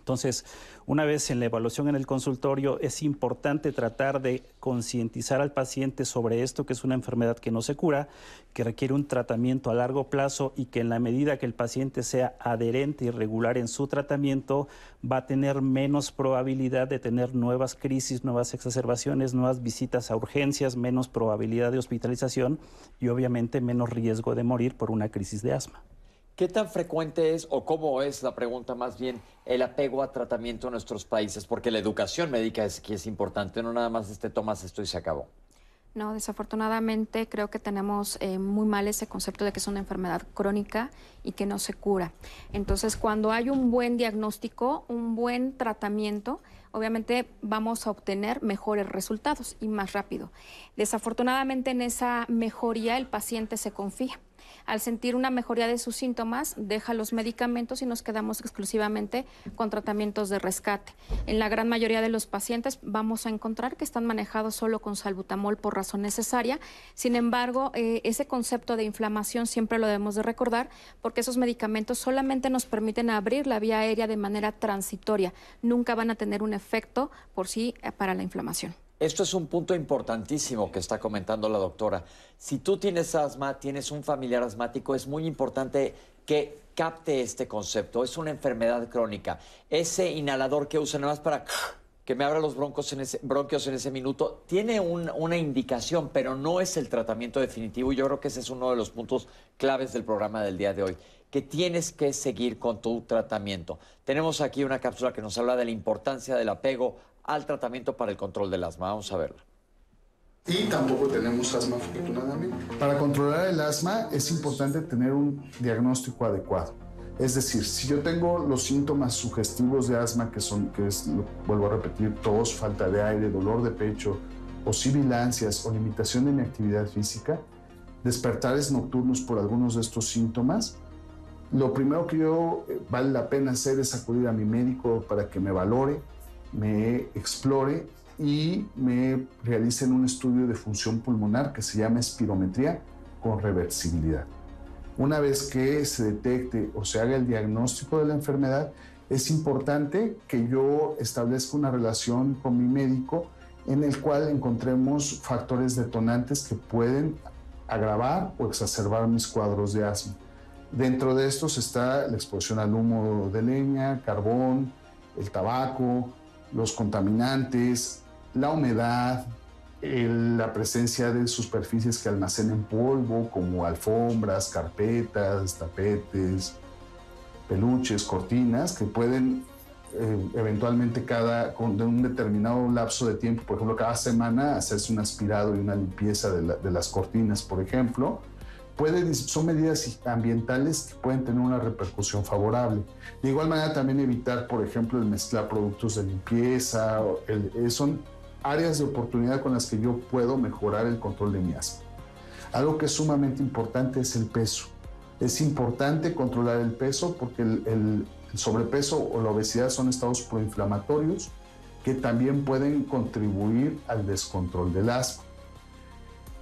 Entonces, una vez en la evaluación en el consultorio, es importante tratar de concientizar al paciente sobre esto, que es una enfermedad que no se cura, que requiere un tratamiento a largo plazo y que en la medida que el paciente sea adherente y regular en su tratamiento, va a tener menos probabilidad de tener nuevas crisis, nuevas exacerbaciones, nuevas visitas a urgencias, menos probabilidad de hospitalización y obviamente menos riesgo de morir por una crisis de asma. ¿Qué tan frecuente es o cómo es la pregunta más bien el apego a tratamiento en nuestros países? Porque la educación médica es, que es importante, no nada más este tomas esto y se acabó. No, desafortunadamente creo que tenemos eh, muy mal ese concepto de que es una enfermedad crónica y que no se cura. Entonces, cuando hay un buen diagnóstico, un buen tratamiento, obviamente vamos a obtener mejores resultados y más rápido. Desafortunadamente en esa mejoría el paciente se confía al sentir una mejoría de sus síntomas, deja los medicamentos y nos quedamos exclusivamente con tratamientos de rescate. En la gran mayoría de los pacientes vamos a encontrar que están manejados solo con salbutamol por razón necesaria. Sin embargo, eh, ese concepto de inflamación siempre lo debemos de recordar porque esos medicamentos solamente nos permiten abrir la vía aérea de manera transitoria. Nunca van a tener un efecto por sí eh, para la inflamación. Esto es un punto importantísimo que está comentando la doctora. Si tú tienes asma, tienes un familiar asmático, es muy importante que capte este concepto. Es una enfermedad crónica. Ese inhalador que usa nada más para que me abra los broncos en ese, bronquios en ese minuto, tiene una indicación, pero no es el tratamiento definitivo. Yo creo que ese es uno de los puntos claves del programa del día de hoy, que tienes que seguir con tu tratamiento. Tenemos aquí una cápsula que nos habla de la importancia del apego al tratamiento para el control del asma. Vamos a verla. Y tampoco tenemos asma afortunadamente. Para controlar el asma es importante tener un diagnóstico adecuado. Es decir, si yo tengo los síntomas sugestivos de asma, que son, que es, vuelvo a repetir, tos, falta de aire, dolor de pecho, o sibilancias o limitación en mi actividad física, despertares nocturnos por algunos de estos síntomas, lo primero que yo eh, vale la pena hacer es acudir a mi médico para que me valore, me explore y me realicen un estudio de función pulmonar que se llama espirometría con reversibilidad. Una vez que se detecte o se haga el diagnóstico de la enfermedad, es importante que yo establezca una relación con mi médico en el cual encontremos factores detonantes que pueden agravar o exacerbar mis cuadros de asma. Dentro de estos está la exposición al humo de leña, carbón, el tabaco, los contaminantes, la humedad, la presencia de superficies que almacenan polvo, como alfombras, carpetas, tapetes, peluches, cortinas, que pueden eh, eventualmente cada, con un determinado lapso de tiempo, por ejemplo, cada semana hacerse un aspirado y una limpieza de, las cortinas, por ejemplo, puede, son medidas ambientales que pueden tener una repercusión favorable. De igual manera, también evitar, por ejemplo, el mezclar productos de limpieza, el, son áreas de oportunidad con las que yo puedo mejorar el control de mi asma. Algo que es sumamente importante es el peso. Es importante controlar el peso porque el, sobrepeso o la obesidad son estados proinflamatorios que también pueden contribuir al descontrol del asma.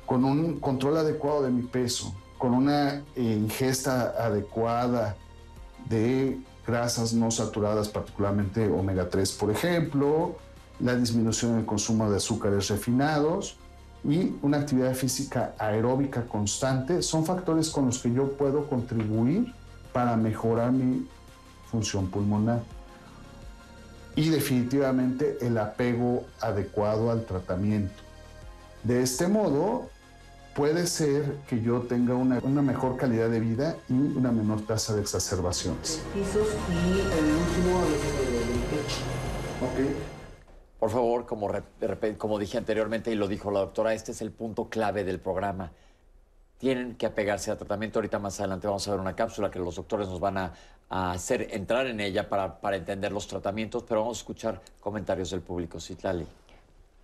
Con un control adecuado de mi peso, con una ingesta adecuada de grasas no saturadas, particularmente omega 3, por ejemplo, la disminución del consumo de azúcares refinados y una actividad física aeróbica constante son factores con los que yo puedo contribuir para mejorar mi función pulmonar. Y definitivamente el apego adecuado al tratamiento. De este modo, puede ser que yo tenga una, mejor calidad de vida y una menor tasa de exacerbaciones. Pisos y el último, Okay. Por favor, como, como dije anteriormente y lo dijo la doctora, este es el punto clave del programa. Tienen que apegarse al tratamiento. Ahorita más adelante vamos a ver una cápsula que los doctores nos van a, hacer entrar en ella para, para, entender los tratamientos, pero vamos a escuchar comentarios del público. Citlali.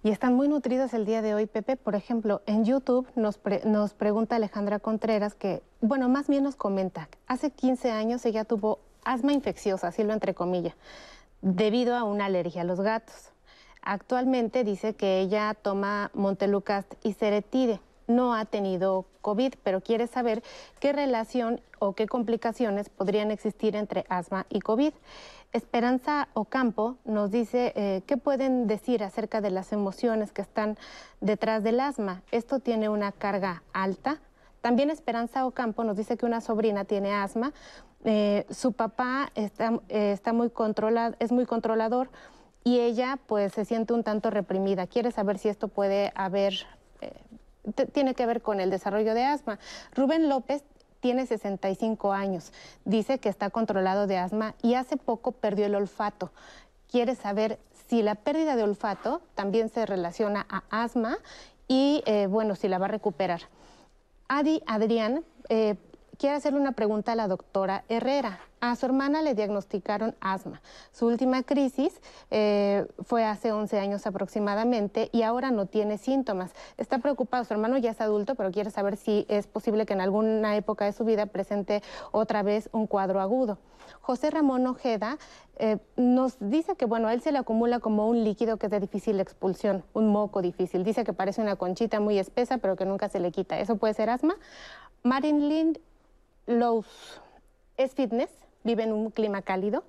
Y están muy nutridos el día de hoy, Pepe. Por ejemplo, en YouTube nos, nos pregunta Alejandra Contreras que, bueno, más bien nos comenta, hace 15 años ella tuvo asma infecciosa, así lo entre comillas, debido a una alergia a los gatos. Actualmente dice que ella toma Montelukast y Ceretide. No ha tenido COVID, pero quiere saber qué relación o qué complicaciones podrían existir entre asma y COVID. Esperanza Ocampo nos dice eh, qué pueden decir acerca de las emociones que están detrás del asma. Esto tiene una carga alta. También Esperanza Ocampo nos dice que una sobrina tiene asma. Eh, su papá está, eh, está muy controlado, es muy controlador y ella pues se siente un tanto reprimida. Quiere saber si esto puede haber, tiene que ver con el desarrollo de asma. Rubén López tiene 65 años, dice que está controlado de asma y hace poco perdió el olfato. Quiere saber si la pérdida de olfato también se relaciona a asma y eh, bueno, si la va a recuperar. Adi Adrián eh, quiere hacerle una pregunta a la doctora Herrera. A su hermana le diagnosticaron asma. Su última crisis eh, fue hace 11 años aproximadamente y ahora no tiene síntomas. Está preocupado, su hermano ya es adulto, pero quiere saber si es posible que en alguna época de su vida presente otra vez un cuadro agudo. José Ramón Ojeda eh, nos dice que, bueno, a él se le acumula como un líquido que es de difícil expulsión, un moco difícil. Dice que parece una conchita muy espesa, pero que nunca se le quita. ¿Eso puede ser asma? Marilyn Lowe's es fitness, vive en un clima cálido.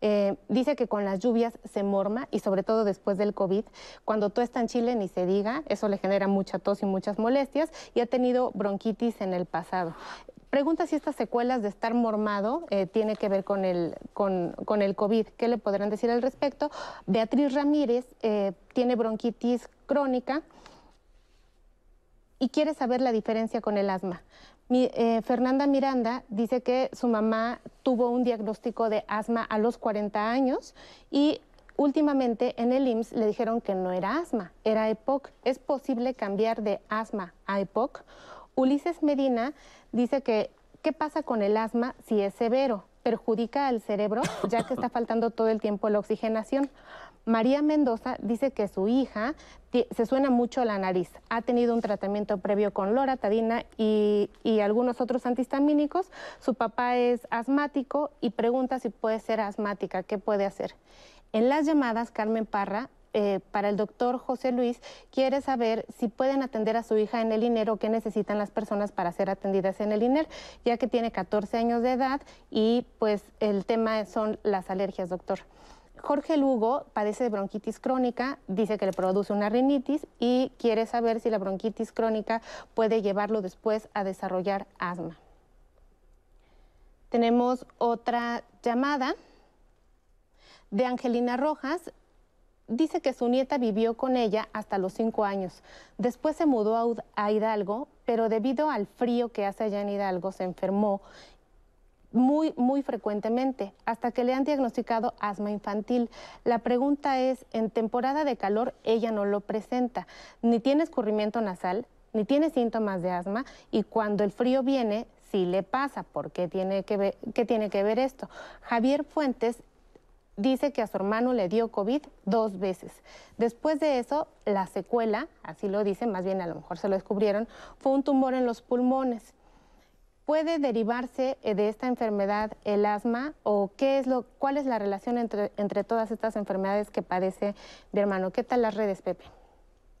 Eh, dice que con las lluvias se morma y sobre todo después del COVID, cuando todo está en Chile ni se diga, eso le genera mucha tos y muchas molestias y ha tenido bronquitis en el pasado. Pregunta si estas secuelas de estar mormado eh, tiene que ver con el, con, el COVID. ¿Qué le podrán decir al respecto? Beatriz Ramírez eh, tiene bronquitis crónica y quiere saber la diferencia con el asma. Eh, Fernanda Miranda dice que su mamá tuvo un diagnóstico de asma a los 40 años y últimamente en el IMSS le dijeron que no era asma, era EPOC. ¿Es posible cambiar de asma a EPOC? Ulises Medina dice que, ¿qué pasa con el asma si es severo? ¿Perjudica al cerebro ya que está faltando todo el tiempo la oxigenación? María Mendoza dice que su hija se suena mucho la nariz. Ha tenido un tratamiento previo con loratadina y, y, algunos otros antihistamínicos. Su papá es asmático y pregunta si puede ser asmática, qué puede hacer. En las llamadas, Carmen Parra eh, para el doctor José Luis quiere saber si pueden atender a su hija en el INER o qué necesitan las personas para ser atendidas en el INER, ya que tiene 14 años de edad y pues el tema son las alergias, doctor. Jorge Lugo padece de bronquitis crónica, dice que le produce una rinitis y quiere saber si la bronquitis crónica puede llevarlo después a desarrollar asma. Tenemos otra llamada de Angelina Rojas dice que su nieta vivió con ella hasta los cinco años. Después se mudó a Hidalgo, pero debido al frío que hace allá en Hidalgo se enfermó muy, muy frecuentemente, hasta que le han diagnosticado asma infantil. La pregunta es, en temporada de calor ella no lo presenta, ni tiene escurrimiento nasal, ni tiene síntomas de asma, y cuando el frío viene, sí le pasa. ¿Por qué tiene que ver, qué tiene que ver esto? Javier Fuentes dice que a su hermano le dio COVID dos veces. Después de eso, la secuela, así lo dicen, más bien a lo mejor se lo descubrieron, fue un tumor en los pulmones. ¿Puede derivarse eh, de esta enfermedad el asma o qué es lo, cuál es la relación entre, entre todas estas enfermedades que padece mi hermano? ¿Qué tal las redes, Pepe?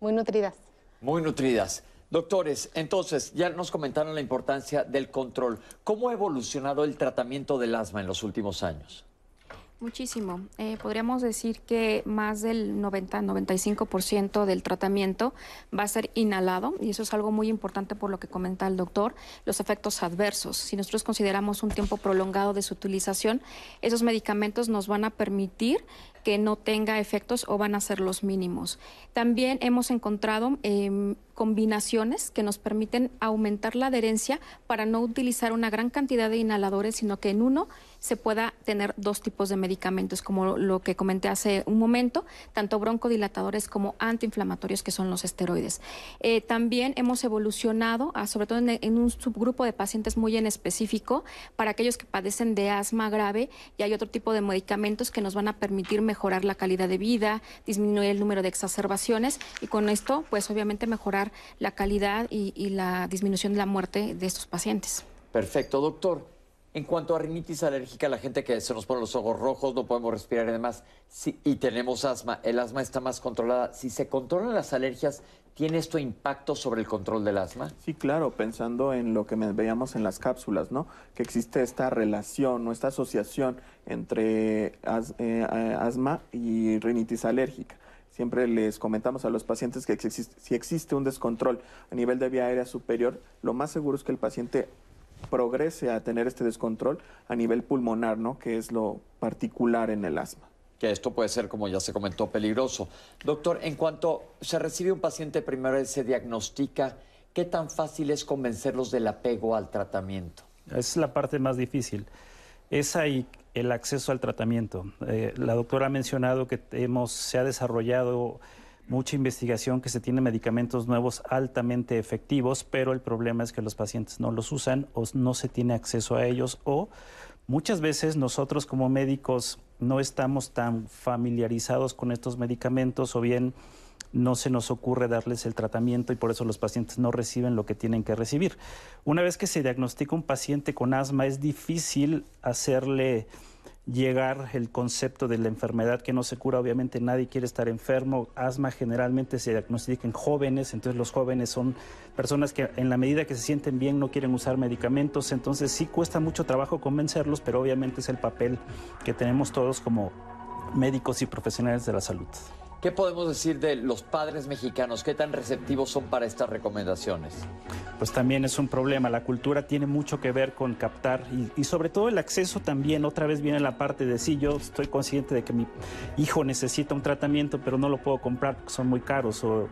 Muy nutridas. Muy nutridas. Doctores, entonces ya nos comentaron la importancia del control. ¿Cómo ha evolucionado el tratamiento del asma en los últimos años? Muchísimo. Eh, podríamos decir que más del 90-95% del tratamiento va a ser inhalado y eso es algo muy importante por lo que comenta el doctor, los efectos adversos. Si nosotros consideramos un tiempo prolongado de su utilización, esos medicamentos nos van a permitir que no tenga efectos o van a ser los mínimos. También hemos encontrado em, combinaciones que nos permiten aumentar la adherencia para no utilizar una gran cantidad de inhaladores, sino que en uno se pueda tener dos tipos de medicamentos, como lo que comenté hace un momento, tanto broncodilatadores como antiinflamatorios, que son los esteroides. Eh, también hemos evolucionado, sobre todo en, un subgrupo de pacientes muy en específico, para aquellos que padecen de asma grave, y hay otro tipo de medicamentos que nos van a permitir mejorar la calidad de vida, disminuir el número de exacerbaciones, y con esto, pues obviamente mejorar la calidad y, y la disminución de la muerte de estos pacientes. Perfecto, doctor. En cuanto a rinitis alérgica, la gente que se nos pone los ojos rojos, no podemos respirar y demás, y tenemos asma, el asma está más controlada. Si se controlan las alergias, ¿tiene esto impacto sobre el control del asma? Sí, claro, pensando en lo que veíamos en las cápsulas, ¿no? Que existe esta relación o esta asociación entre eh, asma y rinitis alérgica. Siempre les comentamos a los pacientes que si existe un descontrol a nivel de vía aérea superior, lo más seguro es que el paciente progrese a tener este descontrol a nivel pulmonar, ¿no? Que es lo particular en el asma. Que esto puede ser, como ya se comentó, peligroso. Doctor, en cuanto se recibe un paciente primero y se diagnostica, ¿qué tan fácil es convencerlos del apego al tratamiento? Es la parte más difícil. Es ahí el acceso al tratamiento. Eh, la doctora ha mencionado que hemos, se ha desarrollado mucha investigación, que se tiene medicamentos nuevos altamente efectivos, pero el problema es que los pacientes no los usan o no se tiene acceso a ellos o muchas veces nosotros como médicos no estamos tan familiarizados con estos medicamentos o bien no se nos ocurre darles el tratamiento y por eso los pacientes no reciben lo que tienen que recibir. Una vez que se diagnostica un paciente con asma es difícil hacerle llegar el concepto de la enfermedad que no se cura. Obviamente nadie quiere estar enfermo. Asma generalmente se diagnostica en jóvenes, entonces los jóvenes son personas que en la medida que se sienten bien no quieren usar medicamentos, entonces sí cuesta mucho trabajo convencerlos, pero obviamente es el papel que tenemos todos como médicos y profesionales de la salud. ¿Qué podemos decir de los padres mexicanos? ¿Qué tan receptivos son para estas recomendaciones? Pues también es un problema. La cultura tiene mucho que ver con captar y, sobre todo el acceso también. Otra vez viene la parte de sí, yo estoy consciente de que mi hijo necesita un tratamiento, pero no lo puedo comprar porque son muy caros o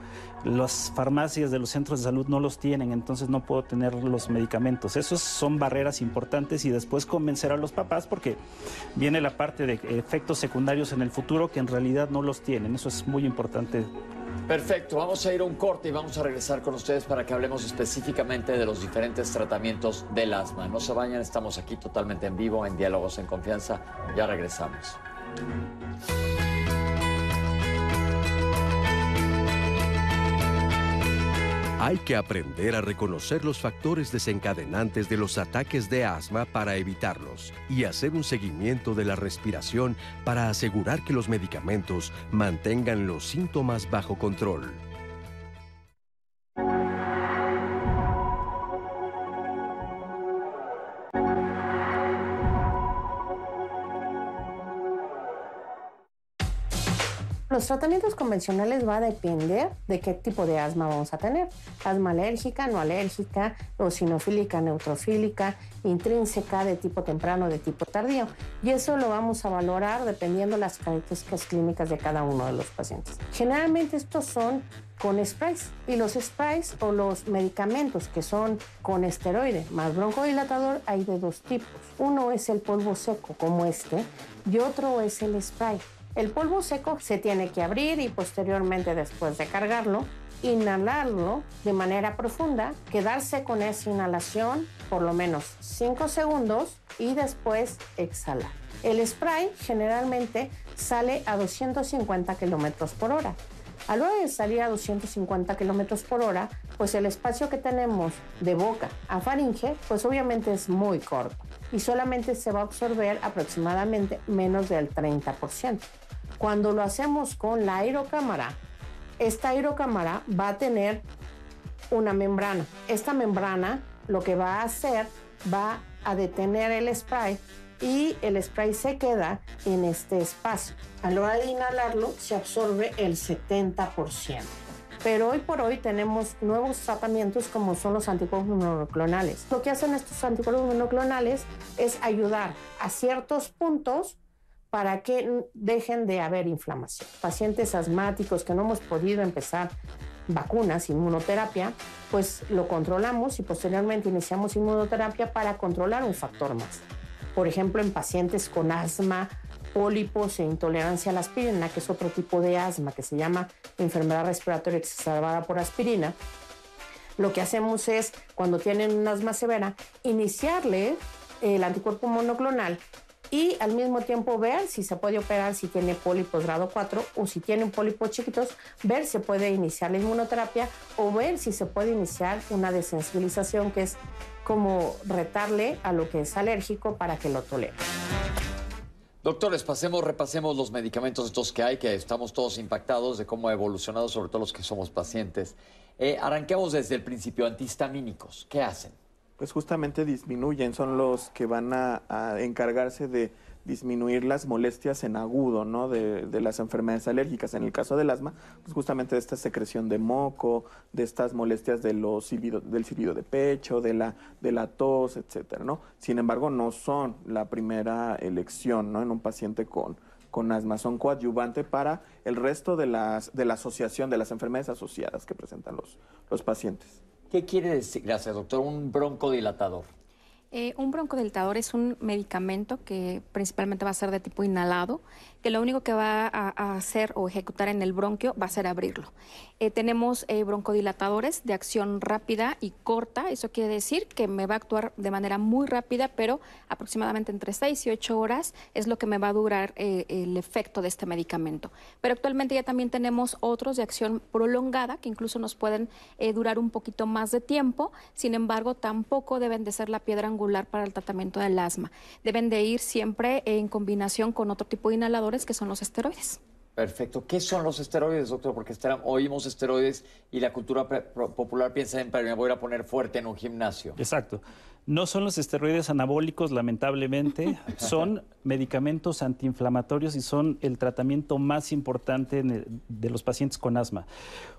las farmacias de los centros de salud no los tienen, entonces no puedo tener los medicamentos. Esos son barreras importantes y después convencer a los papás porque viene la parte de efectos secundarios en el futuro que en realidad no los tienen. Eso es muy importante. Perfecto, vamos a ir a un corte y vamos a regresar con ustedes para que hablemos específicamente de los diferentes tratamientos del asma. No se vayan, estamos aquí totalmente en vivo, en Diálogos en Confianza. Ya regresamos. Hay que aprender a reconocer los factores desencadenantes de los ataques de asma para evitarlos y hacer un seguimiento de la respiración para asegurar que los medicamentos mantengan los síntomas bajo control. Los tratamientos convencionales va a depender de qué tipo de asma vamos a tener. Asma alérgica, no alérgica, eosinofílica, neutrofílica, intrínseca, de tipo temprano, de tipo tardío. Y eso lo vamos a valorar dependiendo las características clínicas de cada uno de los pacientes. Generalmente estos son con sprays y los sprays o los medicamentos que son con esteroide más broncodilatador hay de dos tipos. Uno es el polvo seco como este y otro es el spray. El polvo seco se tiene que abrir y posteriormente después de cargarlo, inhalarlo de manera profunda, quedarse con esa inhalación por lo menos 5 segundos y después exhalar. El spray generalmente sale a 250 kilómetros por hora. A la hora de salir a 250 kilómetros por hora, pues el espacio que tenemos de boca a faringe, pues obviamente es muy corto y solamente se va a absorber aproximadamente menos del 30%. Cuando lo hacemos con la aerocámara, esta aerocámara va a tener una membrana. Esta membrana lo que va a hacer va a detener el spray y el spray se queda en este espacio. A la hora de inhalarlo se absorbe el 70%. Pero hoy por hoy tenemos nuevos tratamientos como son los anticuerpos monoclonales. Lo que hacen estos anticuerpos monoclonales es ayudar a ciertos puntos para que dejen de haber inflamación. Pacientes asmáticos que no hemos podido empezar vacunas, inmunoterapia, pues lo controlamos y posteriormente iniciamos inmunoterapia para controlar un factor más. Por ejemplo, en pacientes con asma, pólipos e intolerancia a la aspirina, que es otro tipo de asma que se llama enfermedad respiratoria exacerbada por aspirina, lo que hacemos es, cuando tienen un asma severa, iniciarle el anticuerpo monoclonal y al mismo tiempo ver si se puede operar si tiene pólipos grado 4 o si tienen pólipos chiquitos, ver si puede iniciar la inmunoterapia o ver si se puede iniciar una desensibilización que es como retarle a lo que es alérgico para que lo tolere. Doctores, pasemos, repasemos los medicamentos estos que hay, que estamos todos impactados de cómo ha evolucionado, sobre todo los que somos pacientes. Eh, arranquemos desde el principio, antihistamínicos, ¿qué hacen? Pues justamente disminuyen, son los que van a, encargarse de disminuir las molestias en agudo, ¿no? De, las enfermedades alérgicas. En el caso del asma, pues justamente de esta secreción de moco, de estas molestias de los del silbido de pecho, de la, de la tos, etcétera, ¿no? Sin embargo, no son la primera elección, ¿no? En un paciente con, con asma, son coadyuvante para el resto de, las, de la asociación, de las enfermedades asociadas que presentan los, los pacientes. ¿Qué quiere decir, gracias doctor, un broncodilatador? Eh, un broncodilatador es un medicamento que principalmente va a ser de tipo inhalado, que lo único que va a, hacer o ejecutar en el bronquio va a ser abrirlo. Eh, tenemos eh, broncodilatadores de acción rápida y corta, eso quiere decir que me va a actuar de manera muy rápida, pero aproximadamente entre 6 y 8 horas es lo que me va a durar el efecto de este medicamento. Pero actualmente ya también tenemos otros de acción prolongada que incluso nos pueden durar un poquito más de tiempo, sin embargo tampoco deben de ser la piedra angular para el tratamiento del asma. Deben de ir siempre en combinación con otro tipo de que son los esteroides. Perfecto. ¿Qué son los esteroides, doctor? Porque oímos esteroides y la cultura popular piensa en, me voy a poner fuerte en un gimnasio. Exacto. No son los esteroides anabólicos, lamentablemente, son medicamentos antiinflamatorios y son el tratamiento más importante de los pacientes con asma.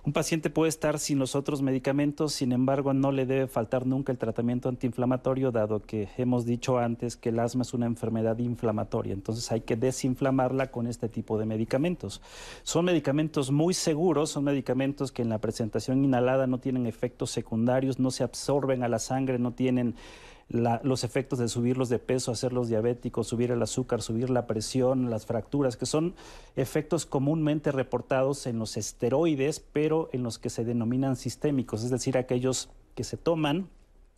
Un paciente puede estar sin los otros medicamentos, sin embargo, no le debe faltar nunca el tratamiento antiinflamatorio, dado que hemos dicho antes que el asma es una enfermedad inflamatoria. Entonces hay que desinflamarla con este tipo de medicamentos. Son medicamentos muy seguros, son medicamentos que en la presentación inhalada no tienen efectos secundarios, no se absorben a la sangre, no tienen los efectos de subirlos de peso, hacerlos diabéticos, subir el azúcar, subir la presión, las fracturas, que son efectos comúnmente reportados en los esteroides, pero en los que se denominan sistémicos, es decir, aquellos que se toman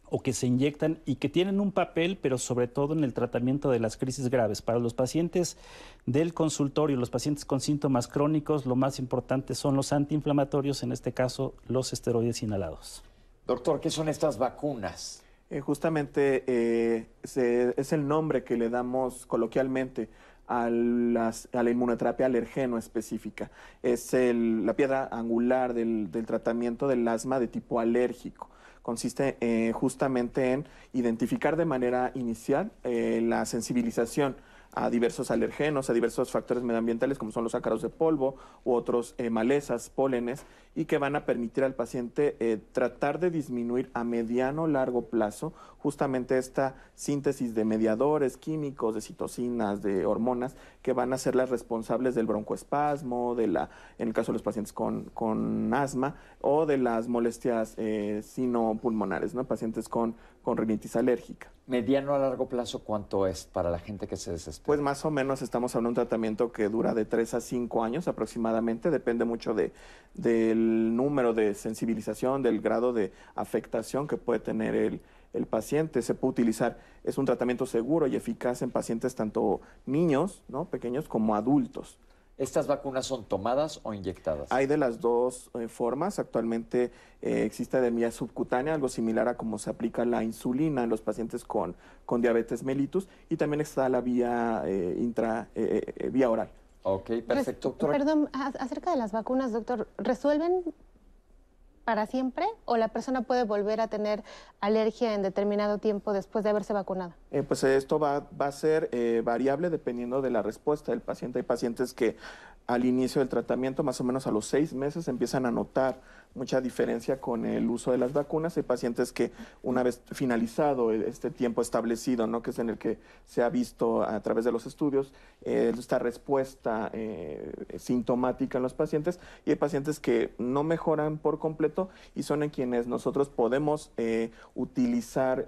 o que se inyectan y que tienen un papel, pero sobre todo en el tratamiento de las crisis graves. Para los pacientes del consultorio, los pacientes con síntomas crónicos, lo más importante son los antiinflamatorios, en este caso los esteroides inhalados. Doctor, ¿qué son estas vacunas? Eh, justamente eh, es el nombre que le damos coloquialmente a, la inmunoterapia alergeno específica. Es la piedra angular del, tratamiento del asma de tipo alérgico. Consiste eh, justamente en identificar de manera inicial la sensibilización a diversos alergenos, a diversos factores medioambientales como son los ácaros de polvo u otros eh, malezas, pólenes, y que van a permitir al paciente eh, tratar de disminuir a mediano largo plazo justamente esta síntesis de mediadores químicos, de citocinas, de hormonas, que van a ser las responsables del broncoespasmo, de la, en el caso de los pacientes con, con asma, o de las molestias eh, sinopulmonares, ¿no? pacientes con con rinitis alérgica. ¿Mediano a largo plazo cuánto es para la gente que se desespera? Pues más o menos estamos hablando de un tratamiento que dura de 3 a 5 años aproximadamente, depende mucho de, del número de sensibilización, del grado de afectación que puede tener el, el paciente. Se puede utilizar, es un tratamiento seguro y eficaz en pacientes tanto niños, ¿no? pequeños, como adultos. ¿Estas vacunas son tomadas o inyectadas? Hay de las dos eh, formas. Actualmente eh, existe de vía subcutánea, algo similar a cómo se aplica la insulina en los pacientes con, con diabetes mellitus, y también está la vía eh, intra, vía oral. Ok, perfecto, doctor. Perdón, acerca de las vacunas, doctor, ¿resuelven para siempre o la persona puede volver a tener alergia en determinado tiempo después de haberse vacunado? Eh, pues esto va, va a ser eh, variable dependiendo de la respuesta del paciente. Hay pacientes que al inicio del tratamiento, más o menos a los seis meses, empiezan a notar mucha diferencia con el uso de las vacunas. Hay pacientes que una vez finalizado este tiempo establecido, ¿no? que es en el que se ha visto a través de los estudios eh, esta respuesta eh, sintomática en los pacientes, y hay pacientes que no mejoran por completo y son en quienes nosotros podemos eh, utilizar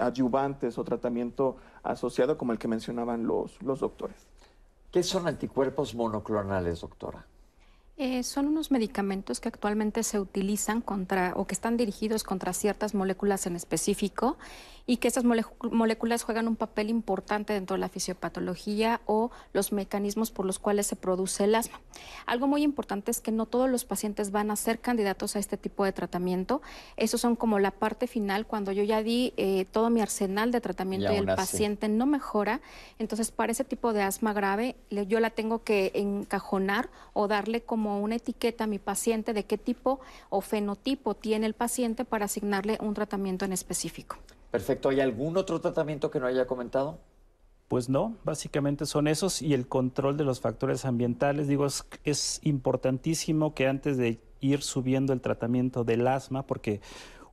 adyuvantes o tratamiento asociado como el que mencionaban los, los doctores. ¿Qué son anticuerpos monoclonales, doctora? Eh, son unos medicamentos que actualmente se utilizan contra o que están dirigidos contra ciertas moléculas en específico y que estas moléculas juegan un papel importante dentro de la fisiopatología o los mecanismos por los cuales se produce el asma. Algo muy importante es que no todos los pacientes van a ser candidatos a este tipo de tratamiento. Esos son como la parte final, cuando yo ya di eh, todo mi arsenal de tratamiento y, el paciente no mejora. Entonces, para ese tipo de asma grave, yo la tengo que encajonar o darle como una etiqueta a mi paciente de qué tipo o fenotipo tiene el paciente para asignarle un tratamiento en específico. Perfecto. ¿Hay algún otro tratamiento que no haya comentado? Pues no, básicamente son esos y el control de los factores ambientales. Digo, es, es importantísimo que antes de ir subiendo el tratamiento del asma, porque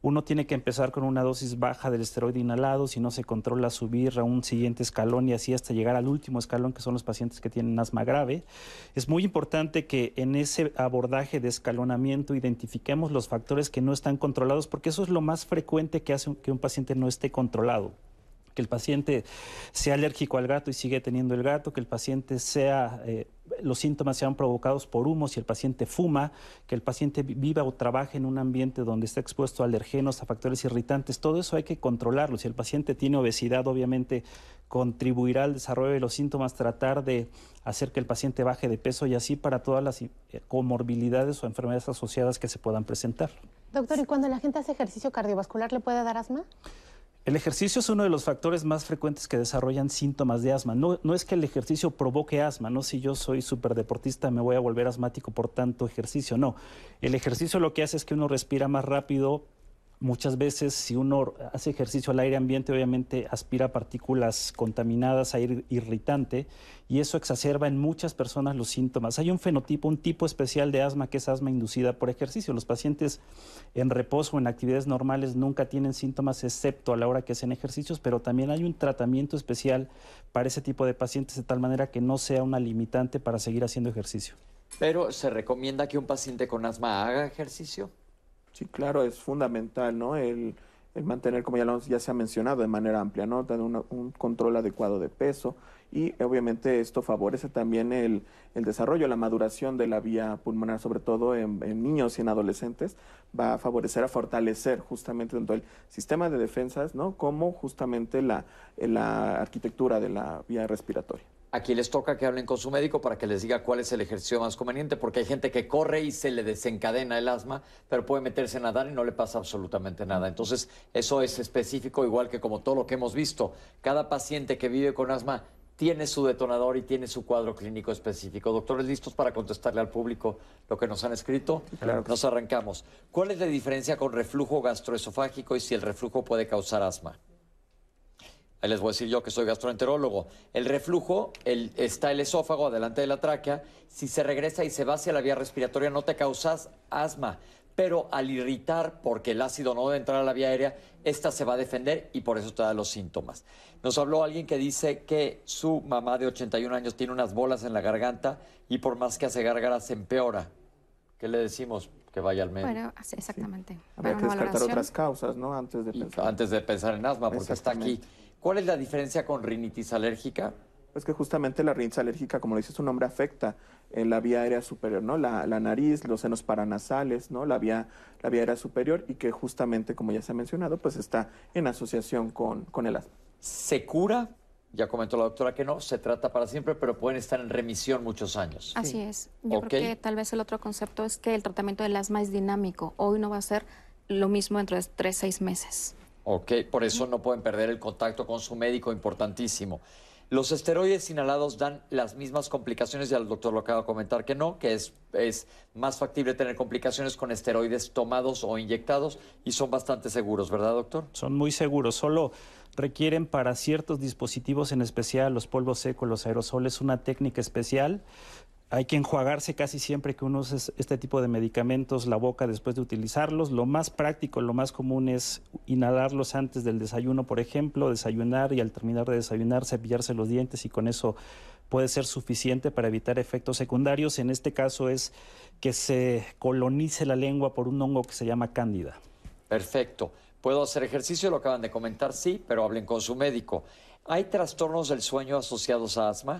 uno tiene que empezar con una dosis baja del esteroide inhalado, si no se controla subir a un siguiente escalón y así hasta llegar al último escalón, que son los pacientes que tienen asma grave. Es muy importante que en ese abordaje de escalonamiento identifiquemos los factores que no están controlados, porque eso es lo más frecuente que hace que un paciente no esté controlado que el paciente sea alérgico al gato y sigue teniendo el gato, que el paciente sea, eh, los síntomas sean provocados por humo si el paciente fuma, que el paciente viva o trabaje en un ambiente donde está expuesto a alergenos, a factores irritantes, todo eso hay que controlarlo. Si el paciente tiene obesidad, obviamente contribuirá al desarrollo de los síntomas, tratar de hacer que el paciente baje de peso y así para todas las eh, comorbilidades o enfermedades asociadas que se puedan presentar. Doctor, ¿y cuando la gente hace ejercicio cardiovascular le puede dar asma? El ejercicio es uno de los factores más frecuentes que desarrollan síntomas de asma. No, es que el ejercicio provoque asma, no si yo soy deportista me voy a volver asmático por tanto ejercicio, no. El ejercicio lo que hace es que uno respira más rápido, Muchas veces si uno hace ejercicio al aire ambiente, obviamente aspira partículas contaminadas, aire irritante, y eso exacerba en muchas personas los síntomas. Hay un fenotipo, un tipo especial de asma que es asma inducida por ejercicio. Los pacientes en reposo en actividades normales nunca tienen síntomas excepto a la hora que hacen ejercicios, pero también hay un tratamiento especial para ese tipo de pacientes de tal manera que no sea una limitante para seguir haciendo ejercicio. Pero se recomienda que un paciente con asma haga ejercicio. Sí, claro, es fundamental, ¿no? El, mantener, como ya, lo, ya se ha mencionado de manera amplia, ¿no? Tener un control adecuado de peso y obviamente esto favorece también el, desarrollo, la maduración de la vía pulmonar, sobre todo en, niños y en adolescentes, va a favorecer, a fortalecer justamente tanto el sistema de defensas, ¿no? Como justamente la, la arquitectura de la vía respiratoria. Aquí les toca que hablen con su médico para que les diga cuál es el ejercicio más conveniente, porque hay gente que corre y se le desencadena el asma, pero puede meterse a nadar y no le pasa absolutamente nada. Entonces, eso es específico, igual que como todo lo que hemos visto. Cada paciente que vive con asma tiene su detonador y tiene su cuadro clínico específico. Doctores, ¿listos para contestarle al público lo que nos han escrito? Claro. Nos arrancamos. ¿Cuál es la diferencia con reflujo gastroesofágico y si el reflujo puede causar asma? Ahí les voy a decir yo que soy gastroenterólogo. El reflujo, el, está el esófago adelante de la tráquea. Si se regresa y se va hacia la vía respiratoria, no te causas asma. Pero al irritar, porque el ácido no debe entrar a la vía aérea, esta se va a defender y por eso te da los síntomas. Nos habló alguien que dice que su mamá de 81 años tiene unas bolas en la garganta y por más que hace gárgaras se empeora. ¿Qué le decimos? Que vaya al médico. Bueno, exactamente. Habría que descartar otras causas, ¿no? Antes de pensar. Antes de pensar en asma, porque está aquí. ¿Cuál es la diferencia con rinitis alérgica? Pues que justamente la rinitis alérgica, como le dice su nombre, afecta en la vía aérea superior, ¿no? La, nariz, los senos paranasales, ¿no? La vía, la vía aérea superior y que justamente, como ya se ha mencionado, pues está en asociación con, con el asma. ¿Se cura? Ya comentó la doctora que no, se trata para siempre, pero pueden estar en remisión muchos años. Así es. Yo creo que tal vez el otro concepto es que el tratamiento del asma es dinámico. Hoy no va a ser lo mismo dentro de tres, seis meses. Ok, por eso no pueden perder el contacto con su médico, importantísimo. Los esteroides inhalados dan las mismas complicaciones, ya el doctor lo acaba de comentar que no, que es, es más factible tener complicaciones con esteroides tomados o inyectados y son bastante seguros, ¿verdad, doctor? Son muy seguros, solo requieren para ciertos dispositivos, en especial los polvos secos, los aerosoles, una técnica especial hay que enjuagarse casi siempre que uno usa este tipo de medicamentos la boca después de utilizarlos. Lo más práctico, lo más común es inhalarlos antes del desayuno, por ejemplo, desayunar y al terminar de desayunar cepillarse los dientes y con eso puede ser suficiente para evitar efectos secundarios. En este caso es que se colonice la lengua por un hongo que se llama cándida. Perfecto. ¿Puedo hacer ejercicio? Lo acaban de comentar, sí, pero hablen con su médico. ¿Hay trastornos del sueño asociados a asma?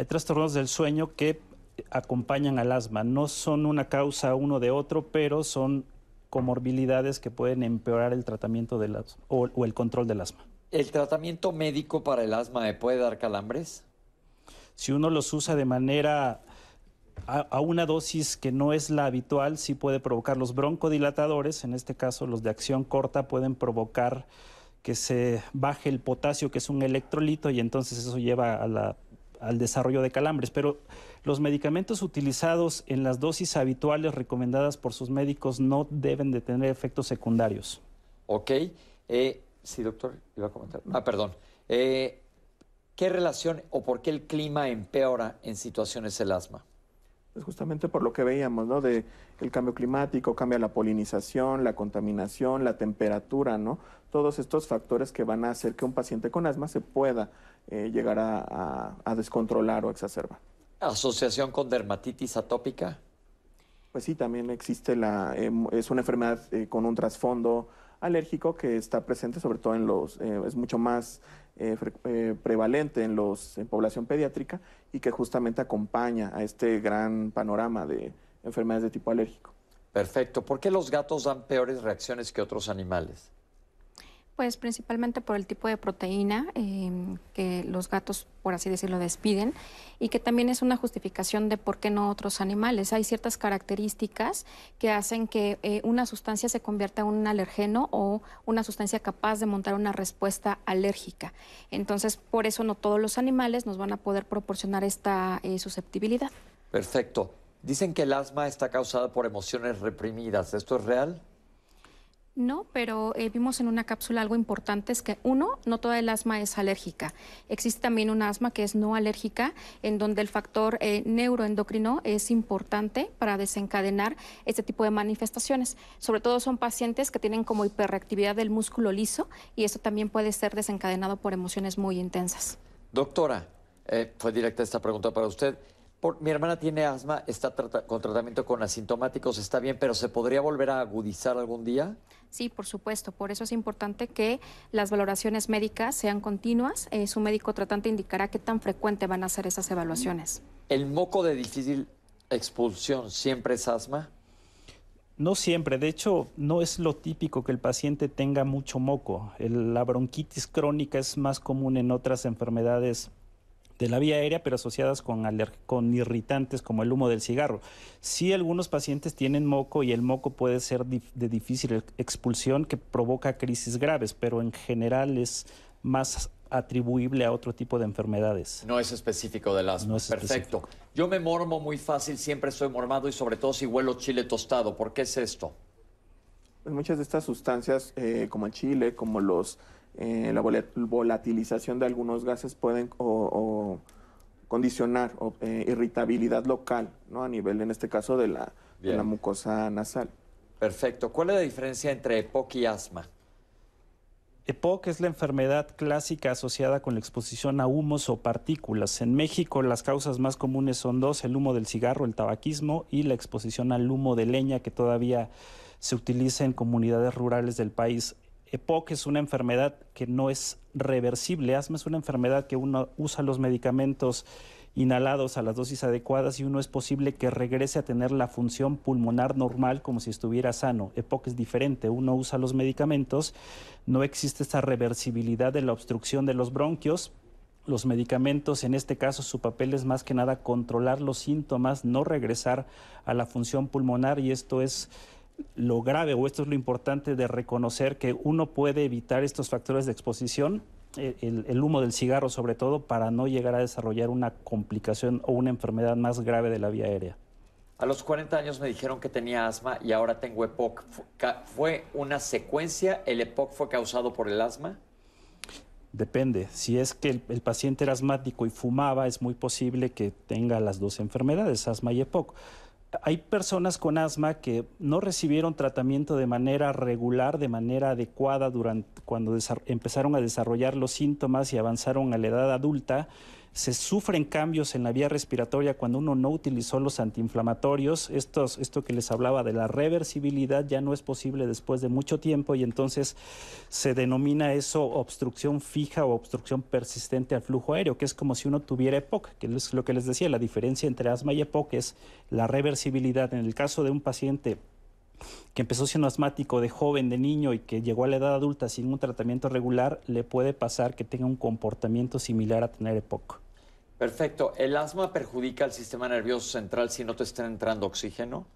Hay trastornos del sueño que acompañan al asma. No son una causa uno de otro, pero son comorbilidades que pueden empeorar el tratamiento del asma o, el control del asma. ¿El tratamiento médico para el asma me puede dar calambres? Si uno los usa de manera a, una dosis que no es la habitual, sí puede provocar los broncodilatadores, en este caso los de acción corta pueden provocar que se baje el potasio, que es un electrolito, y entonces eso lleva a la al desarrollo de calambres, pero los medicamentos utilizados en las dosis habituales recomendadas por sus médicos no deben de tener efectos secundarios. Ok. Eh, sí, doctor, iba a comentar. Ah, perdón. Eh, ¿Qué relación o por qué el clima empeora en situaciones del asma? Pues justamente por lo que veíamos, ¿no? De el cambio climático, cambia la polinización, la contaminación, la temperatura, ¿no? Todos estos factores que van a hacer que un paciente con asma se pueda eh, llegar a, descontrolar o exacerbar. ¿Asociación con dermatitis atópica? Pues sí, también existe la, em, es una enfermedad eh, con un trasfondo alérgico que está presente sobre todo en los, eh, es mucho más prevalente en los en población pediátrica y que justamente acompaña a este gran panorama de enfermedades de tipo alérgico. Perfecto. ¿Por qué los gatos dan peores reacciones que otros animales? Pues principalmente por el tipo de proteína em, que los gatos, por así decirlo, despiden y que también es una justificación de por qué no otros animales. Hay ciertas características que hacen que eh, una sustancia se convierta en un alergeno o una sustancia capaz de montar una respuesta alérgica. Entonces, por eso no todos los animales nos van a poder proporcionar esta eh, susceptibilidad. Perfecto. Dicen que el asma está causada por emociones reprimidas. ¿Esto es real? No, pero eh, vimos en una cápsula algo importante, es que uno, no toda el asma es alérgica. Existe también un asma que es no alérgica, en donde el factor eh, neuroendocrino es importante para desencadenar este tipo de manifestaciones. Sobre todo son pacientes que tienen como hiperreactividad del músculo liso y eso también puede ser desencadenado por emociones muy intensas. Doctora, eh, fue directa esta pregunta para usted. mi hermana tiene asma, está con tratamiento con asintomáticos, está bien, pero ¿se podría volver a agudizar algún día? Sí, por supuesto. Por eso es importante que las valoraciones médicas sean continuas. Eh, su médico tratante indicará qué tan frecuente van a ser esas evaluaciones. ¿El moco de difícil expulsión siempre es asma? No siempre, de hecho no es lo típico que el paciente tenga mucho moco. la bronquitis crónica es más común en otras enfermedades de la vía aérea, pero asociadas con, con irritantes como el humo del cigarro. Sí, algunos pacientes tienen moco y el moco puede ser de difícil expulsión que provoca crisis graves, pero en general es más atribuible a otro tipo de enfermedades. No es específico del asma. Perfecto. Yo me mormo muy fácil, siempre soy mormado y sobre todo si huelo chile tostado. ¿Por qué es esto? Pues muchas de estas sustancias, eh, como el chile, como los eh, la volatilización de algunos gases pueden o, condicionar eh, irritabilidad local, ¿no? A nivel, en este caso, de la, de la, mucosa nasal. Perfecto. ¿Cuál es la diferencia entre EPOC y asma? EPOC es la enfermedad clásica asociada con la exposición a humos o partículas. En México las causas más comunes son dos, el humo del cigarro, el tabaquismo y la exposición al humo de leña que todavía se utiliza en comunidades rurales del país. EPOC es una enfermedad que no es reversible. Asma es una enfermedad que uno usa los medicamentos inhalados a las dosis adecuadas y uno es posible que regrese a tener la función pulmonar normal como si estuviera sano. EPOC es diferente. Uno usa los medicamentos, no existe esa reversibilidad de la obstrucción de los bronquios. Los medicamentos, en este caso, su papel es más que nada controlar los síntomas, no regresar a la función pulmonar y esto es lo grave o esto es lo importante de reconocer que uno puede evitar estos factores de exposición, eh, el, humo del cigarro sobre todo, para no llegar a desarrollar una complicación o una enfermedad más grave de la vía aérea. A los 40 años me dijeron que tenía asma y ahora tengo EPOC. ¿Fue una secuencia? ¿El EPOC fue causado por el asma? Depende. Si es que el, el, paciente era asmático y fumaba, es muy posible que tenga las dos enfermedades, asma y EPOC hay personas con asma que no recibieron tratamiento de manera regular, de manera adecuada durante cuando empezaron a desarrollar los síntomas y avanzaron a la edad adulta se sufren cambios en la vía respiratoria cuando uno no utilizó los antiinflamatorios. Esto que les hablaba de la reversibilidad ya no es posible después de mucho tiempo y entonces se denomina eso obstrucción fija o obstrucción persistente al flujo aéreo, que es como si uno tuviera EPOC, que es lo que les decía, la diferencia entre asma y EPOC es la reversibilidad. En el caso de un paciente que empezó siendo asmático de joven, de niño y que llegó a la edad adulta sin un tratamiento regular, le puede pasar que tenga un comportamiento similar a tener EPOC. Perfecto. ¿El asma perjudica al sistema nervioso central si no te está entrando oxígeno?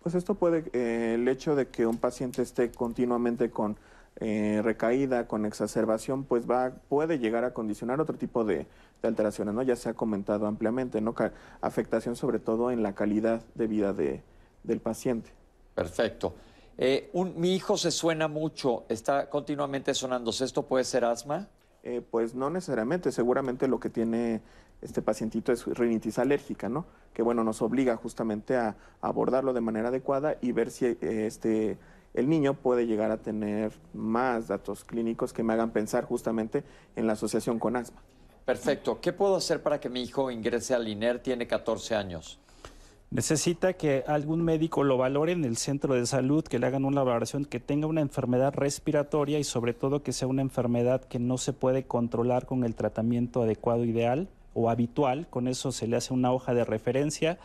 Pues esto puede, eh, el hecho de que un paciente esté continuamente con eh, recaída, con exacerbación, pues va, puede llegar a condicionar otro tipo de, alteraciones, ¿no? Ya se ha comentado ampliamente, ¿no? afectación sobre todo en la calidad de vida de, del paciente. Perfecto. Eh, mi hijo se suena mucho, está continuamente sonándose. ¿Esto puede ser asma? Eh, pues no necesariamente, seguramente lo que tiene este pacientito es rinitis alérgica, ¿no? Que bueno, nos obliga justamente a, abordarlo de manera adecuada y ver si eh, este, el niño puede llegar a tener más datos clínicos que me hagan pensar justamente en la asociación con asma. Perfecto. ¿Qué puedo hacer para que mi hijo ingrese al INER? Tiene 14 años. Necesita que algún médico lo valore en el centro de salud, que le hagan una valoración, que tenga una enfermedad respiratoria y sobre todo que sea una enfermedad que no se puede controlar con el tratamiento adecuado ideal o habitual. Con eso se le hace una hoja de referencia,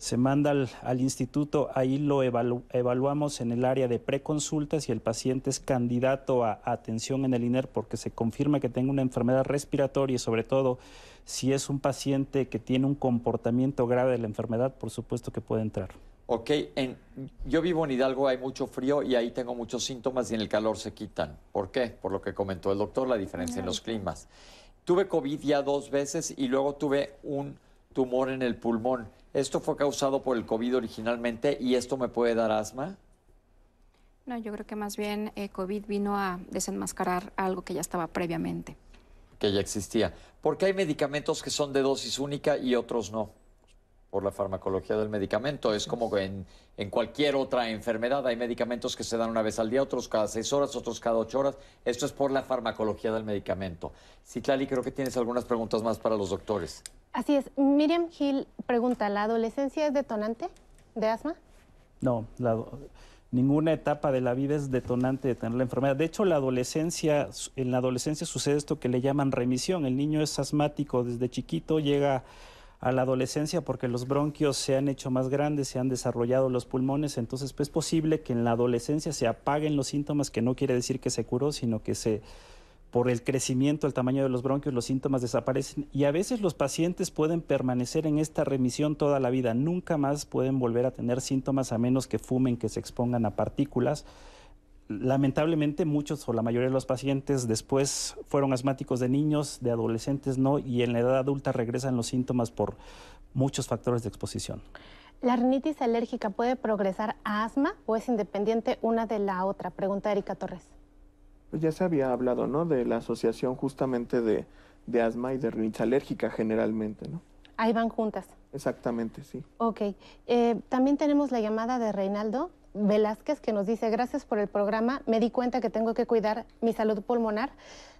se manda al, instituto, ahí lo evaluamos en el área de preconsultas y el paciente es candidato a, a atención en el INER porque se confirma que tenga una enfermedad respiratoria y sobre todo si es un paciente que tiene un comportamiento grave de la enfermedad, por supuesto que puede entrar. Ok, en, yo vivo en Hidalgo, hay mucho frío y ahí tengo muchos síntomas y en el calor se quitan. ¿Por qué? Por lo que comentó el doctor, la diferencia en los climas. Tuve COVID ya dos veces y luego tuve un tumor en el pulmón. ¿Esto fue causado por el COVID originalmente y esto me puede dar asma? No, yo creo que más bien eh, COVID vino a desenmascarar algo que ya estaba previamente. Que ya existía. Porque hay medicamentos que son de dosis única y otros no. Por la farmacología del medicamento. Es como en, en cualquier otra enfermedad. Hay medicamentos que se dan una vez al día, otros cada seis horas, otros cada ocho horas. Esto es por la farmacología del medicamento. Citlali, creo que tienes algunas preguntas más para los doctores. Así es. Miriam Gil pregunta, ¿la adolescencia es detonante de asma? No, la, ninguna etapa de la vida es detonante de tener la enfermedad. De hecho, la adolescencia, en la adolescencia sucede esto que le llaman remisión. El niño es asmático desde chiquito, llega a la adolescencia porque los bronquios se han hecho más grandes, se han desarrollado los pulmones, entonces pues, es posible que en la adolescencia se apaguen los síntomas, que no quiere decir que se curó, sino que se por el crecimiento, el tamaño de los bronquios, los síntomas desaparecen y a veces los pacientes pueden permanecer en esta remisión toda la vida. Nunca más pueden volver a tener síntomas a menos que fumen, que se expongan a partículas. Lamentablemente muchos o la mayoría de los pacientes después fueron asmáticos de niños, de adolescentes no, y en la edad adulta regresan los síntomas por muchos factores de exposición. ¿La rinitis alérgica puede progresar a asma o es independiente una de la otra? Pregunta Erika Torres. Pues ya se había hablado, ¿no? De la asociación justamente de, de asma y de rinitis alérgica generalmente, ¿no? Ahí van juntas. Exactamente, sí. Ok. Eh, también tenemos la llamada de Reinaldo Velázquez que nos dice, gracias por el programa, me di cuenta que tengo que cuidar mi salud pulmonar.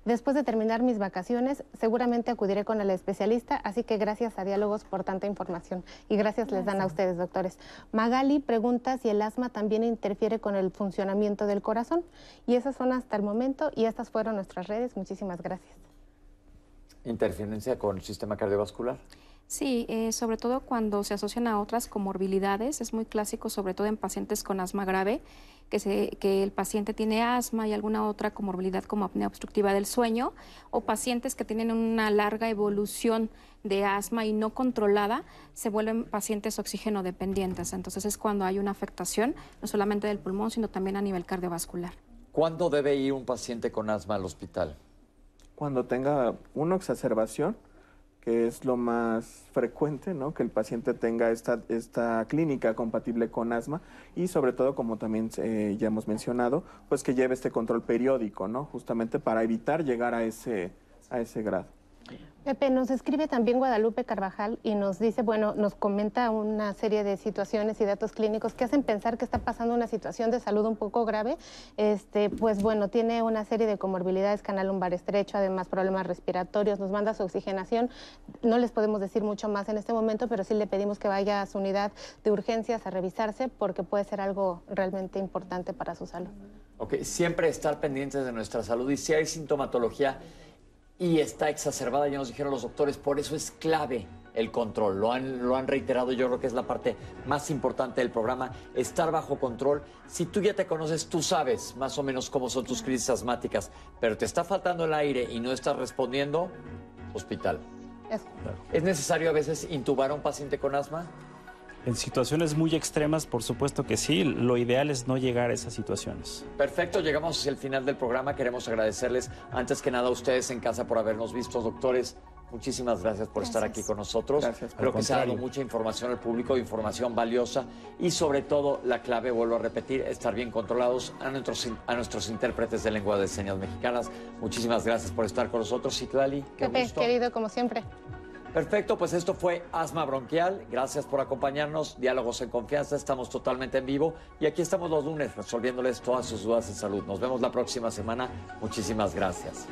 Después de terminar mis vacaciones, seguramente acudiré con el especialista, así que gracias a Diálogos por tanta información y gracias, les dan a ustedes, doctores. Magali pregunta si el asma también interfiere con el funcionamiento del corazón y esas son hasta el momento y estas fueron nuestras redes. Muchísimas gracias. ¿Interferencia con el sistema cardiovascular? Sí, eh, sobre todo cuando se asocian a otras comorbilidades, es muy clásico, sobre todo en pacientes con asma grave, que, se, que el paciente tiene asma y alguna otra comorbilidad como apnea obstructiva del sueño, o pacientes que tienen una larga evolución de asma y no controlada, se vuelven pacientes oxígeno dependientes. Entonces es cuando hay una afectación, no solamente del pulmón, sino también a nivel cardiovascular. ¿Cuándo debe ir un paciente con asma al hospital? Cuando tenga una exacerbación que es lo más frecuente, ¿no? que el paciente tenga esta, esta clínica compatible con asma y sobre todo, como también eh, ya hemos mencionado, pues que lleve este control periódico, ¿no? justamente para evitar llegar a ese, a ese grado. Pepe, nos escribe también Guadalupe Carvajal y nos dice, bueno, nos comenta una serie de situaciones y datos clínicos que hacen pensar que está pasando una situación de salud un poco grave. Este, pues bueno, tiene una serie de comorbilidades, canal lumbar estrecho, además problemas respiratorios, nos manda su oxigenación. No les podemos decir mucho más en este momento, pero sí le pedimos que vaya a su unidad de urgencias a revisarse porque puede ser algo realmente importante para su salud. Ok, siempre estar pendientes de nuestra salud y si hay sintomatología y está exacerbada, ya nos dijeron los doctores, por eso es clave el control. Lo han, lo han reiterado, yo creo que es la parte más importante del programa, estar bajo control. Si tú ya te conoces, tú sabes más o menos cómo son tus crisis asmáticas, pero te está faltando el aire y no estás respondiendo, hospital. Es, ¿Es necesario a veces intubar a un paciente con asma? En situaciones muy extremas, por supuesto que sí. Lo ideal es no llegar a esas situaciones. Perfecto, llegamos hacia el final del programa. Queremos agradecerles antes que nada a ustedes en casa por habernos visto, doctores. Muchísimas gracias por estar aquí con nosotros. Gracias. Creo que se ha dado mucha información al público, información valiosa y sobre todo la clave, vuelvo a repetir, estar bien controlados a nuestros, a nuestros intérpretes de lengua de señas mexicanas. Muchísimas gracias por estar con nosotros, Citlali. Qué Pepe, gusto. querido, como siempre. Perfecto, pues esto fue Asma Bronquial. Gracias por acompañarnos. Diálogos en confianza, estamos totalmente en vivo y aquí estamos los lunes resolviéndoles todas sus dudas de salud. Nos vemos la próxima semana. Muchísimas gracias.